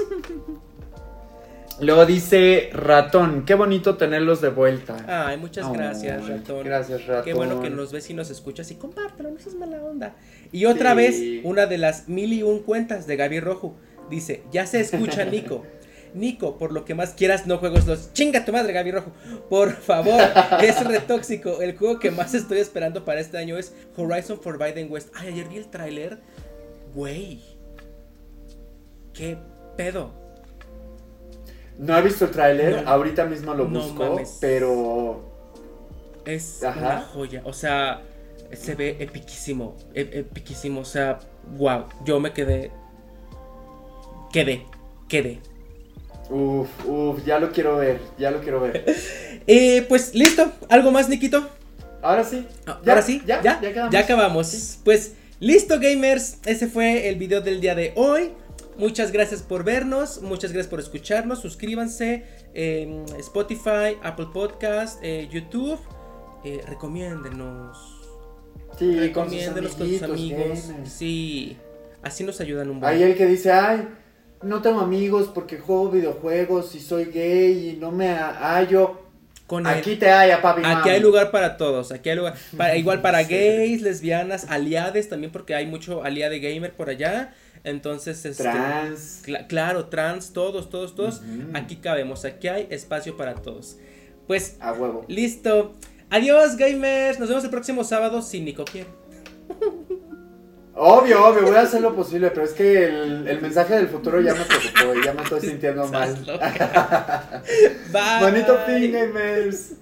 Luego dice Ratón, qué bonito tenerlos de vuelta. Ay, muchas gracias, ratón. Gracias, Ratón. Qué bueno que nos ves y nos escuchas y compártelo, no seas mala onda. Y otra Sí. vez, una de las mil y un cuentas de Gaby Rojo dice, ya se escucha Nico. Nico, por lo que más quieras, no juegos los. Chinga tu madre, Gaby Rojo. Por favor, es retóxico. El juego que más estoy esperando para este año es Horizon Forbidden West. Ay, ayer vi el tráiler. Güey. ¿Qué pedo? No he visto el tráiler, No. ahorita mismo lo No busco, mames. pero... Es Ajá. una joya. O sea, se ve epiquísimo. e- Epiquísimo. O sea, wow. Yo me quedé. Quedé. Quedé. Uf, uf, ya lo quiero ver, ya lo quiero ver. Eh, pues listo. ¿Algo más, Nikito? Ahora sí. Ah, Ya, Ahora sí. ya, Ya, ya quedamos. ya acabamos. Sí. Pues listo, gamers. Ese fue el video del día de hoy. Muchas gracias por vernos. Muchas gracias por escucharnos. Suscríbanse en Spotify, Apple Podcast, eh, YouTube. Eh, recomiéndenos. Sí, con sus Recomiéndenos con sus amigos. Sí. Así nos ayudan un buen. Hay el que dice, ay, no tengo amigos porque juego videojuegos y soy gay y no me hallo. Con el- Aquí te haya, papi. Aquí mami. hay lugar para todos, aquí hay lugar, para, igual para Sí. gays, lesbianas, aliades también porque hay mucho aliade gamer por allá, entonces este, Trans. cla- claro, trans, todos, todos, todos, aquí cabemos, aquí hay espacio para todos. Pues A huevo. listo, adiós gamers, nos vemos el próximo sábado si Nico quiere. Obvio, obvio, voy a hacer lo posible, pero es que el, el mensaje del futuro ya me preocupó y ya me estoy sintiendo mal. Bonito fin, gamers.